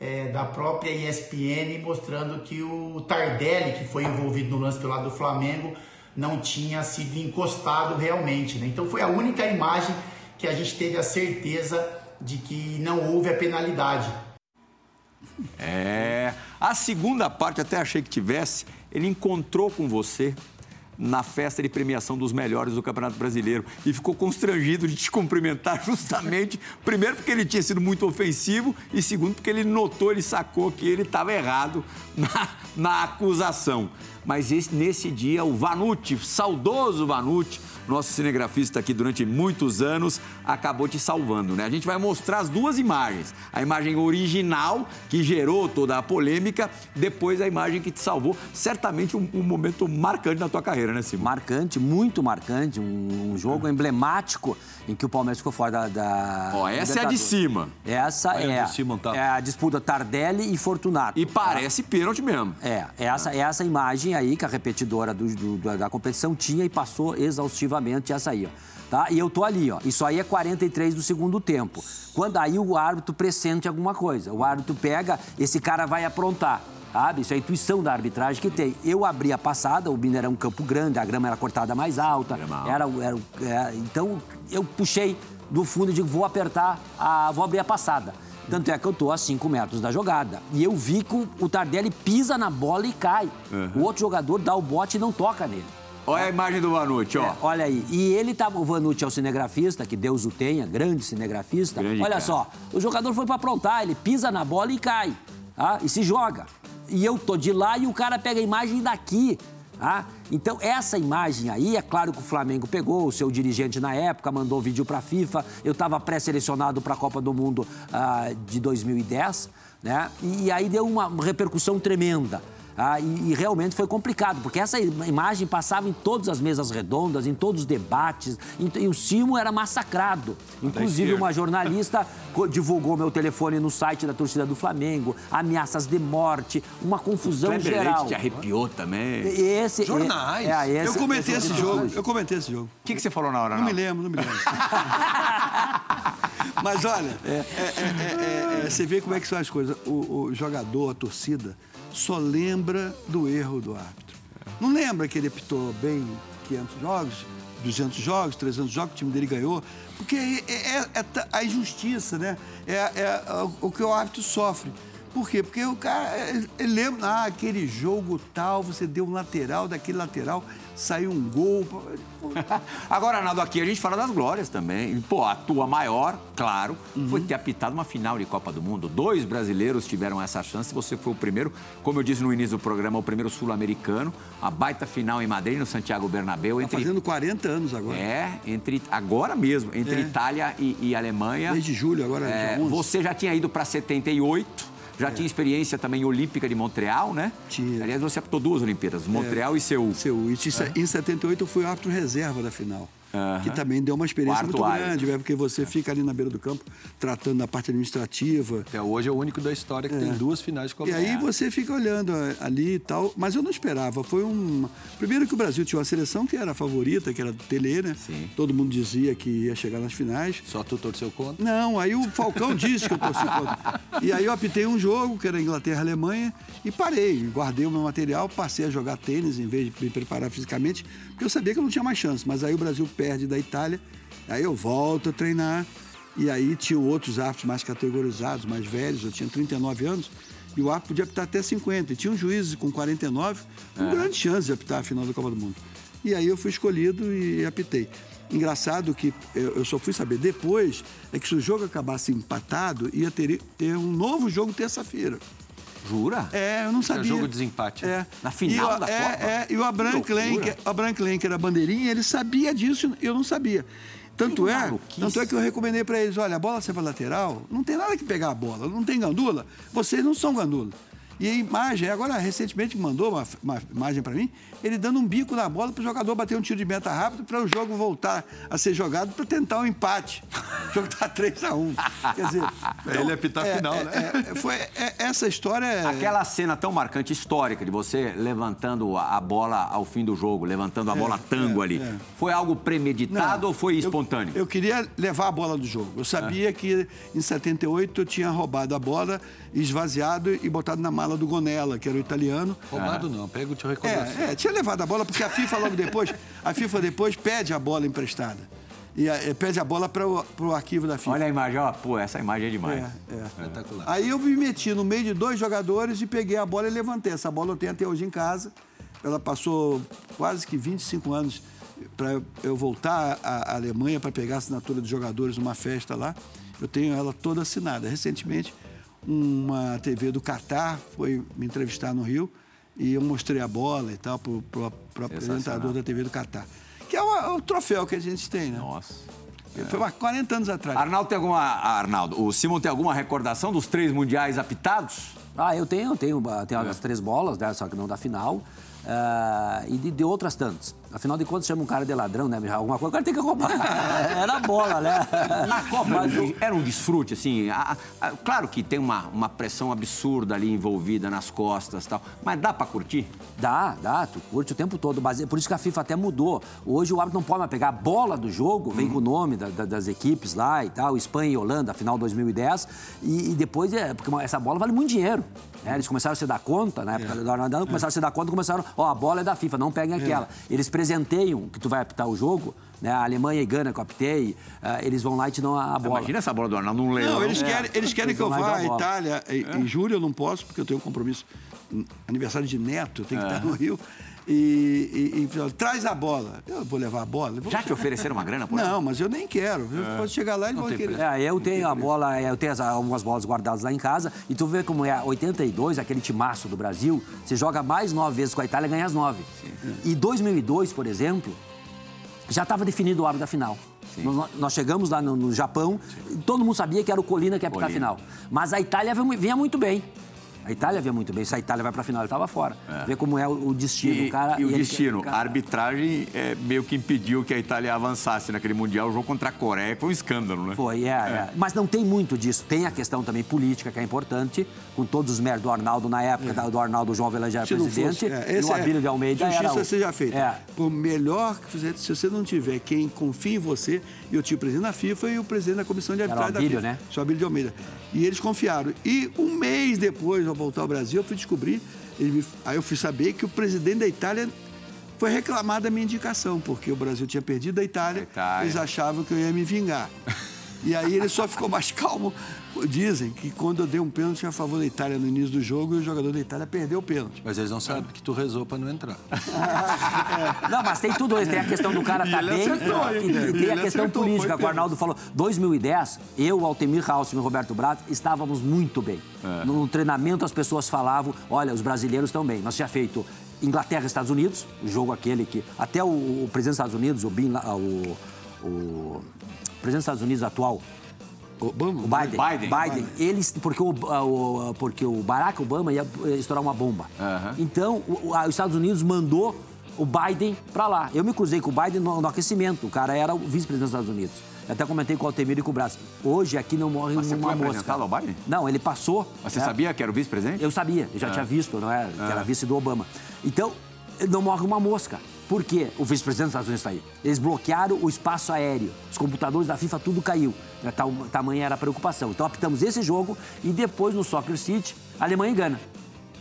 é, da própria ESPN mostrando que o Tardelli, que foi envolvido no lance pelo lado do Flamengo, não tinha sido encostado realmente. Né? Então foi a única imagem que a gente teve a certeza de que não houve a penalidade. É. A segunda parte, até achei que tivesse, ele encontrou com você na festa de premiação dos melhores do Campeonato Brasileiro e ficou constrangido de te cumprimentar justamente, primeiro porque ele tinha sido muito ofensivo e segundo porque ele notou, ele sacou que ele estava errado na, na acusação. Mas esse, nesse dia, o Vanucci, saudoso Vanucci, nosso cinegrafista aqui durante muitos anos, acabou te salvando, né? A gente vai mostrar as duas imagens. A imagem original, que gerou toda a polêmica, depois a imagem que te salvou. Certamente um, um momento marcante na tua carreira, né, Simão? Marcante, muito marcante, um, um jogo emblemático em que o Palmeiras ficou fora da. da Ó, essa é a de cima. Essa Olha é, onde o Simon tá. é a disputa Tardelli e Fortunato. E parece pênalti mesmo. É, essa, essa imagem aí que a repetidora do- do- da, da competição tinha e passou exaustivamente essa aí, ó. Tá? E eu tô ali, ó. Isso aí é 43 do segundo tempo. Quando aí o árbitro pressente alguma coisa. O árbitro pega, esse cara vai aprontar. Sabe? Isso é a intuição da arbitragem que tem. Eu abri a passada, o Mineirão um campo grande, a grama era cortada mais alta. Alta. Era, era, é, então eu puxei do fundo e digo, vou apertar, a, vou abrir a passada. Tanto é que eu tô a 5 metros da jogada. E eu vi que o- o Tardelli pisa na bola e cai. O outro jogador dá o bote e não toca nele. Olha a imagem do Vanucci, ó. É, olha aí. E ele tava. O Vanucci é o cinegrafista, que Deus o tenha, grande cinegrafista. Grande olha cara. só, o jogador foi pra aprontar, ele pisa na bola e cai. Tá? E se joga. E eu tô de lá e o cara pega a imagem daqui. Tá? Então, essa imagem aí, é claro que o Flamengo pegou, o seu dirigente na época mandou vídeo pra FIFA. Eu estava pré-selecionado para a Copa do Mundo ah, de 2010, né? E, e aí deu uma repercussão tremenda. Ah, e, e realmente foi complicado, porque essa im- imagem passava em todas as mesas redondas, em todos os debates, e, e o Simo era massacrado. Inclusive, uma jornalista divulgou meu telefone no site da torcida do Flamengo, ameaças de morte, uma confusão Kleber geral. Leite te arrepiou também. O Esse, Jornais. É, é, Eu esse- comentei esse- esse jogo, eu comentei esse jogo. que, que você falou na hora, Não me Arnaldo? lembro, não me lembro. (laughs) Mas olha, é, é, é, é, é, você vê como é que são as coisas. O, o jogador, a torcida, só lembra do erro do árbitro. Não lembra que ele apitou bem 500 jogos, 200 jogos, 300 jogos, o time dele ganhou. Porque é, é- é ta- a injustiça, né? É, é o que o árbitro sofre. Por quê? Porque o cara, ele lembra, ah, aquele jogo tal, você deu um lateral, daquele lateral saiu um gol. (laughs) Agora, Arnaldo, aqui a gente fala das glórias também. Pô, a tua maior, claro, foi ter apitado uma final de Copa do Mundo. Dois brasileiros tiveram essa chance. Você foi o primeiro, como eu disse no início do programa, o primeiro sul-americano. A baita final em Madrid, no Santiago Bernabéu. Tá Entre, fazendo 40 anos agora. É, entre agora mesmo, entre É. Itália e, e Alemanha. Desde julho, agora É, dia 11. você já tinha ido para 78, já tinha experiência também olímpica de Montreal, né? Tinha. Aliás, você apitou duas Olimpíadas, Montreal e Seul. Seu, e em- em 78 eu fui árbitro reserva da final. Aham. Que também deu uma experiência Quarto muito árbitro. grande, né? porque você fica ali na beira do campo tratando da parte administrativa. Até hoje é o único da história que tem duas finais de Copa E aí Mundo. você fica olhando a- ali e tal, mas eu não esperava. Foi um. Primeiro que o Brasil tinha uma seleção que era a favorita, que era do Tele, né? Sim. Todo mundo dizia que ia chegar nas finais. Só tu torceu contra? Não, aí o Falcão disse que eu torci contra. E aí eu apitei um jogo, que era Inglaterra e Alemanha, e parei. Guardei o meu material, passei a jogar tênis em vez de me preparar fisicamente, porque eu sabia que eu não tinha mais chance. Mas aí o Brasil perde da Itália, aí eu volto a treinar. E aí tinham outros árbitros mais categorizados, mais velhos, eu tinha 39 anos, e o árbitro podia apitar até 50. E tinha um juiz com 49, com grande chance de apitar a final da Copa do Mundo. E aí eu fui escolhido e apitei. Engraçado que eu, eu só fui saber depois é que se o jogo acabasse empatado, ia ter, ter um novo jogo terça-feira. Jura? É, eu não sabia. jogo de desempate. É. Na final e o, da é, Copa? É, e o Abraham o Abraham que era bandeirinha, ele sabia disso e eu não sabia. Tanto é, tanto é que eu recomendei para eles, olha, a bola sai para lateral, não tem nada que pegar a bola, não tem gandula, vocês não são gandula. E a imagem, agora recentemente mandou uma, uma imagem para mim, ele dando um bico na bola para o jogador bater um tiro de meta rápido para o jogo voltar a ser jogado para tentar um empate. O jogo tá 3 a 1 Quer dizer, (laughs) Ele apitar a final, é, né? é, foi, é, essa história é... Aquela cena tão marcante, histórica, de você levantando a bola ao fim do jogo, levantando a bola tango é, ali. é. Foi algo premeditado Não, ou foi eu- espontâneo? Eu, queria levar a bola do jogo. Eu É. sabia que em 78 eu tinha roubado a bola, esvaziado e botado na mala do Gonella, que era o italiano. Roubado não, pego te recordação. É, é, tinha levado a bola, porque a FIFA logo depois, a FIFA depois pede a bola emprestada. E a- é, pede a bola para o arquivo da FIFA. Olha a imagem, ó. Pô, essa imagem é demais. É, é. Espetacular. Aí eu me meti no meio de dois jogadores e peguei a bola e levantei. Essa bola eu tenho até hoje em casa. Ela passou quase que 25 anos para eu voltar à à Alemanha para pegar a assinatura dos jogadores numa festa lá. Eu tenho ela toda assinada. Recentemente, uma TV do Catar foi me entrevistar no Rio e eu mostrei a bola e tal para o apresentador da TV do Catar. Que é o, é o troféu que a gente tem, né? Nossa. Foi há 40 anos atrás. Arnaldo tem alguma. ah, Arnaldo, o Simon tem alguma recordação dos três mundiais apitados? Ah, eu tenho, eu tenho, tenho as três bolas, né, só que não da final. ah, e de, de outras tantas. Afinal de contas, chama um cara de ladrão, né? Alguma coisa, o cara tem que roubar. (laughs) Era bola, né? (laughs) Na Copa Mas era um- o- era um desfrute, assim. a- a- claro que tem uma, uma pressão absurda ali envolvida nas costas e tal. Mas dá pra curtir? Dá, dá, tu curte o tempo todo. Mas é por isso que a FIFA até mudou. Hoje o árbitro não pode mais pegar a bola do jogo, vem com o nome da- da- das equipes lá e tal, Espanha e Holanda, final 2010. E, e depois, é, porque essa bola vale muito dinheiro. né? Eles começaram a se dar conta, na época do Arnaldo, começaram a se dar conta, começaram, ó, a bola é da FIFA, não peguem aquela. Eles presenteiam que tu vai apitar o jogo, né? A Alemanha e Gana que eu apitei, ah, eles vão lá e te dão a, a bola. Imagina essa bola do Arnaldo num leilão. Não, eles É. querem, eles querem Eles que eu vá à. Itália. Em, em julho eu não posso, porque eu tenho um compromisso. Aniversário de neto, eu tenho que estar no Rio. E, e, e traz a bola. Eu vou levar a bola. Vou- Já te ofereceram uma grana por? Não, mas eu nem quero. Eu posso chegar lá e tem querer. É, eu tenho a bola, eu tenho as- algumas bolas guardadas lá em casa, e tu vê como é 82, aquele timaço do Brasil, você joga mais nove vezes com a Itália e ganha as nove. E 2002, por exemplo, já estava definido o árbitro da final. Nós, nós chegamos lá no, no Japão, e todo mundo sabia que era o Colina que ia apitar a final. Mas a Itália vinha muito bem. A Itália vinha muito bem. Se a Itália vai pra final, ele estava fora. Vê como é o, o destino. E, o cara, e o destino, o a arbitragem é, meio que impediu que a Itália avançasse naquele Mundial. O jogo contra a Coreia foi um escândalo, né? Foi, é, é. Mas não tem muito disso. Tem a questão também política, que é importante, com todos os méritos do Arnaldo na época, da- do Arnaldo João Avelange era presidente, fosse, é, e o é- Abílio de Almeida Justiça era o... seja feita. É. Por melhor que fizer, se você não tiver quem confia em você, eu tinha o presidente da FIFA e o presidente da comissão de Era o arbitragem da Abílio, FIFA. né? Só Abílio de Almeida. E eles confiaram. E um mês depois, voltar ao Brasil, eu fui descobrir, me- aí eu fui saber que o presidente da Itália foi reclamar da minha indicação, porque o Brasil tinha perdido a Itália, Itália. eles achavam que eu ia me vingar. E aí ele só ficou mais calmo. Dizem que quando eu dei um pênalti a favor da Itália no início do jogo, o jogador da Itália perdeu o pênalti. Mas eles não sabem que tu rezou pra não entrar. (laughs) Não, mas tem tudo isso. Tem a questão do cara estar ele bem acertou, e, e tem a questão acertou, política, que o Arnaldo falou. 2010, eu, Altemir Halsman e Roberto Brato estávamos muito bem. É. No treinamento as pessoas falavam, olha, os brasileiros estão bem. Nós tinha feito Inglaterra e Estados Unidos, o jogo aquele que... Até o, o presidente dos Estados Unidos, o, Bin, o, o presidente dos Estados Unidos atual, Obama? o Biden. Biden. Biden. Eles, porque, o, o- porque o Barack Obama ia eh, estourar uma bomba. Então, o- o- a- os Estados Unidos mandou o Biden para lá. Eu me cruzei com o Biden no, no aquecimento. O cara era o vice-presidente dos Estados Unidos. Eu até comentei com o Altemir e com o Braço. Hoje aqui não morre Mas você uma mosca. apresentá-lo ao Biden? Não, ele passou. Mas você né? sabia que era o vice-presidente? Eu sabia, eu já tinha visto, não é? Que era vice do Obama. Então, não morre uma mosca. Por quê? O vice-presidente dos Estados Unidos está aí. Eles bloquearam o espaço aéreo. Os computadores da FIFA, tudo caiu. Tal, tamanha era a preocupação. Então, apitamos esse jogo e depois, no Soccer City, Alemanha e Gana.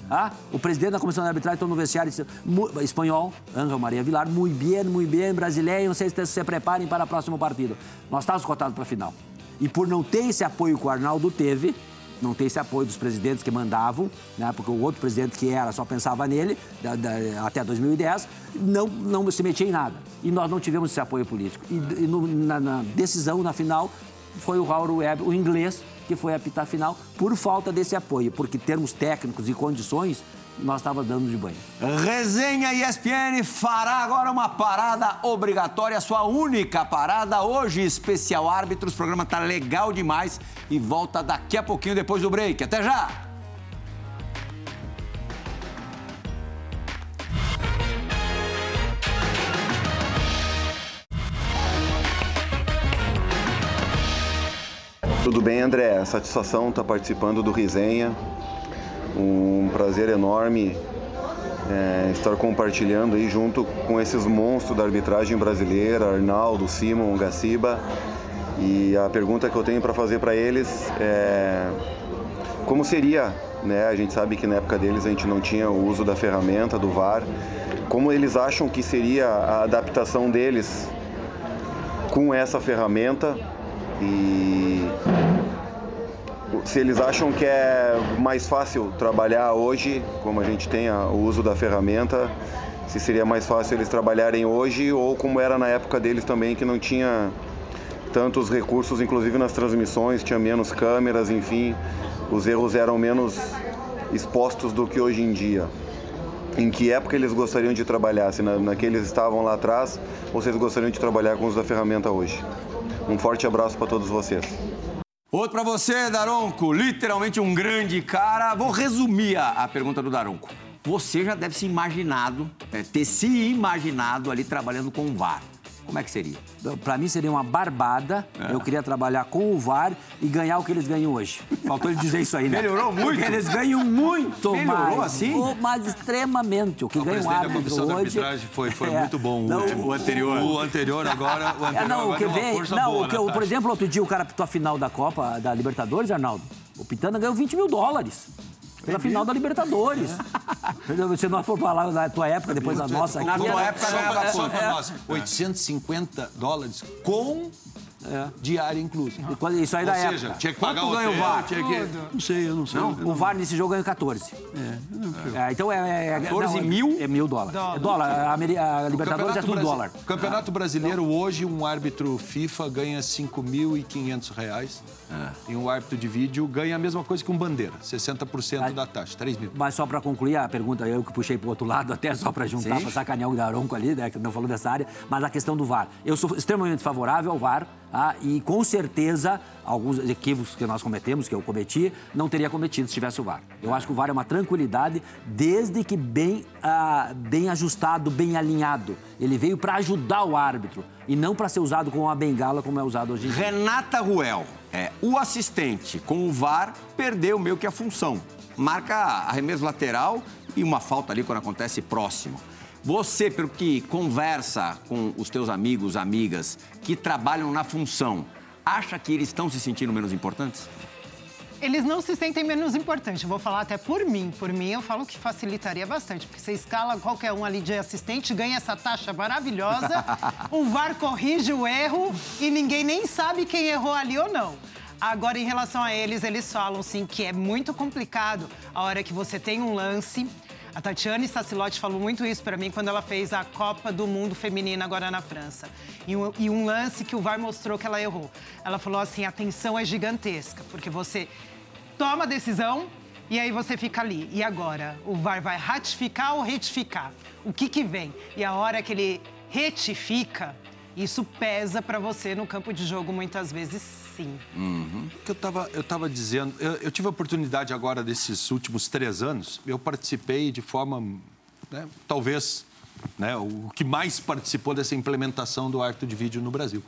Ah, o presidente da comissão de arbitragem está no vestiário disse, "Mu- espanhol, Angel Maria Vilar, muito bem, muito bem, brasileiro, não sei se se preparem para o próximo partido. Nós estávamos cotados para a final. E por não ter esse apoio que o Arnaldo teve, não ter esse apoio dos presidentes que mandavam, né, porque o outro presidente que era só pensava nele, da- da- até 2010, não, não se metia em nada. E nós não tivemos esse apoio político. E, e no- na, na decisão, na final, foi o Raul Webb, o inglês, que foi apitar final por falta desse apoio, porque termos técnicos e condições, nós estávamos dando de banho. Resenha ESPN fará agora uma parada obrigatória, sua única parada hoje, especial árbitros. O programa tá legal demais e volta daqui a pouquinho depois do break. Até já! Tudo bem, André? Satisfação estar participando do Resenha. Um prazer enorme é, estar compartilhando aí junto com esses monstros da arbitragem brasileira, Arnaldo, Simon, Gaciba. E a pergunta que eu tenho para fazer para eles é como seria, né? A gente sabe que na época deles a gente não tinha o uso da ferramenta do VAR. Como eles acham que seria a adaptação deles com essa ferramenta e se eles acham que é mais fácil trabalhar hoje, como a gente tem o uso da ferramenta, se seria mais fácil eles trabalharem hoje ou como era na época deles também, que não tinha tantos recursos, inclusive nas transmissões, tinha menos câmeras, enfim, os erros eram menos expostos do que hoje em dia. Em que época eles gostariam de trabalhar? Se na, naqueles estavam lá atrás, ou vocês gostariam de trabalhar com o uso da ferramenta hoje? Um forte abraço para todos vocês. Outro para você, Daronco. Literalmente um grande cara. Vou resumir a, a pergunta do Daronco. Você já deve se imaginado, é, ter se imaginado ali trabalhando com o VAR. Como é que seria? Para mim seria uma barbada. É. Eu queria trabalhar com o VAR e ganhar o que eles ganham hoje. Faltou ele dizer isso aí, né? Melhorou muito? Porque eles ganham muito Melhorou mais. assim? Mas extremamente. O que ganha o árbitro hoje... da arbitragem foi, foi é. muito bom. O, não, último. o anterior. O anterior agora, o anterior é, não, o que vem, não, boa, o que, por exemplo, outro dia o cara pitou a final da Copa da Libertadores, Arnaldo. O Pitana ganhou 20 mil dólares pela final da Libertadores. (laughs) É. Se nós for falar da tua época, depois da nossa... Na minha época, só, pra nós, 850 dólares com é. diária incluso. Isso aí Ou da seja, época. tinha que pagar Quanto o ganha o VAR? Tinha que... Não sei, eu não sei. Não, eu o VAR nesse jogo ganhou 14. É, É, então é... é 14 não, mil? É mil dólares. Dólar. É dólar. A, Ameri- a Libertadores é tudo Brasi- dólar. Campeonato Brasileiro, hoje, um árbitro FIFA ganha 5.500 reais. E um árbitro de vídeo ganha a mesma coisa que um bandeira, 60% da taxa, 3 mil. Mas só para concluir a pergunta, eu que puxei para o outro lado, (laughs) até só para juntar, para sacanear o Daronco ali, né, que não falou dessa área, mas a questão do VAR. Eu sou extremamente favorável ao VAR tá? e com certeza alguns equívocos que nós cometemos, que eu cometi, não teria cometido se tivesse o VAR. Eu acho que o VAR é uma tranquilidade, desde que bem, ah, bem ajustado, bem alinhado. Ele veio para ajudar o árbitro e não para ser usado como uma bengala como é usado hoje em dia. Renata Ruel, é, o assistente com o VAR perdeu meio que a função. Marca arremesso lateral e uma falta ali quando acontece próximo. Você, pelo que conversa com os teus amigos, amigas que trabalham na função, acha que eles estão se sentindo menos importantes? Eles não se sentem menos importantes. Eu vou falar até por mim. Por mim, eu falo que facilitaria bastante, porque você escala qualquer um ali de assistente, ganha essa taxa maravilhosa, o (laughs) VAR corrige o erro e ninguém nem sabe quem errou ali ou não. Agora, em relação a eles, eles falam sim que é muito complicado a hora que você tem um lance. A Tatiane Sassilotti falou muito isso para mim quando ela fez a Copa do Mundo Feminina agora na França. E um, e um lance que o VAR mostrou que ela errou. Ela falou assim: a tensão é gigantesca, porque você toma a decisão e aí você fica ali. E agora? O VAR vai ratificar ou retificar? O que, que vem? E a hora que ele retifica, isso pesa para você no campo de jogo muitas vezes sim. O que eu estava eu tava dizendo, eu, eu tive a oportunidade agora desses últimos três anos, eu participei de forma, né, talvez, né, o que mais participou dessa implementação do árbitro de vídeo no Brasil,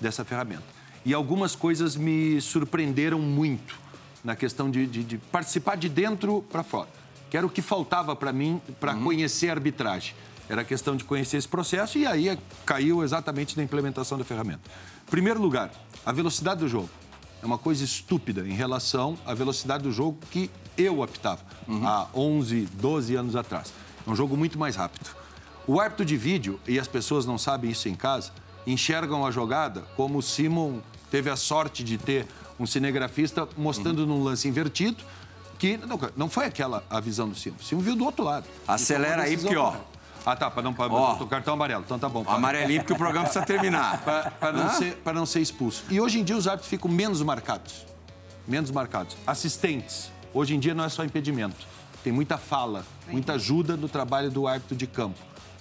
dessa ferramenta. E algumas coisas me surpreenderam muito na questão de, de- de participar de dentro para fora, que era o que faltava para mim para conhecer a arbitragem. Era questão de conhecer esse processo e aí caiu exatamente na implementação da ferramenta. Primeiro lugar, a velocidade do jogo. É uma coisa estúpida em relação à velocidade do jogo que eu apitava há 11, 12 anos atrás. É um jogo muito mais rápido. O árbitro de vídeo, e as pessoas não sabem isso em casa, enxergam a jogada como o Simon teve a sorte de ter um cinegrafista mostrando num lance invertido que não, não foi aquela a visão do Simon. O Simon viu do outro lado. Acelera E a aí, porque, ó. Ah, tá, para não para Ó. o cartão amarelo. Então tá bom. para. Amarelinho, porque o programa precisa terminar. (laughs) Para não, ser- não ser expulso. E hoje em dia os árbitros ficam menos marcados. Menos marcados. Assistentes. Hoje em dia não é só impedimento. Tem muita fala, muita ajuda no trabalho do árbitro de campo.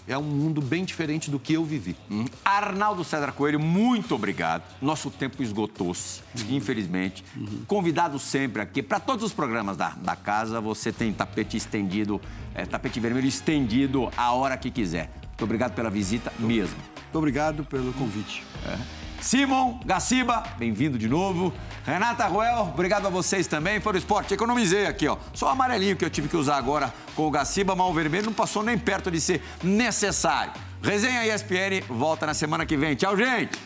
É um mundo bem diferente do que eu vivi. Arnaldo César Coelho, muito obrigado. Nosso tempo esgotou-se, infelizmente. Convidado sempre aqui, para todos os programas da, da casa, você tem tapete estendido, é, tapete vermelho estendido a hora que quiser. Muito obrigado pela visita mesmo. Muito obrigado pelo convite. Simon Gaciba, bem-vindo de novo. Renata Ruel, obrigado a vocês também. Foi o esporte, economizei aqui, ó. Só o amarelinho que eu tive que usar agora com o Gaciba, mas o vermelho não passou nem perto de ser necessário. Resenha ESPN volta na semana que vem. Tchau, gente!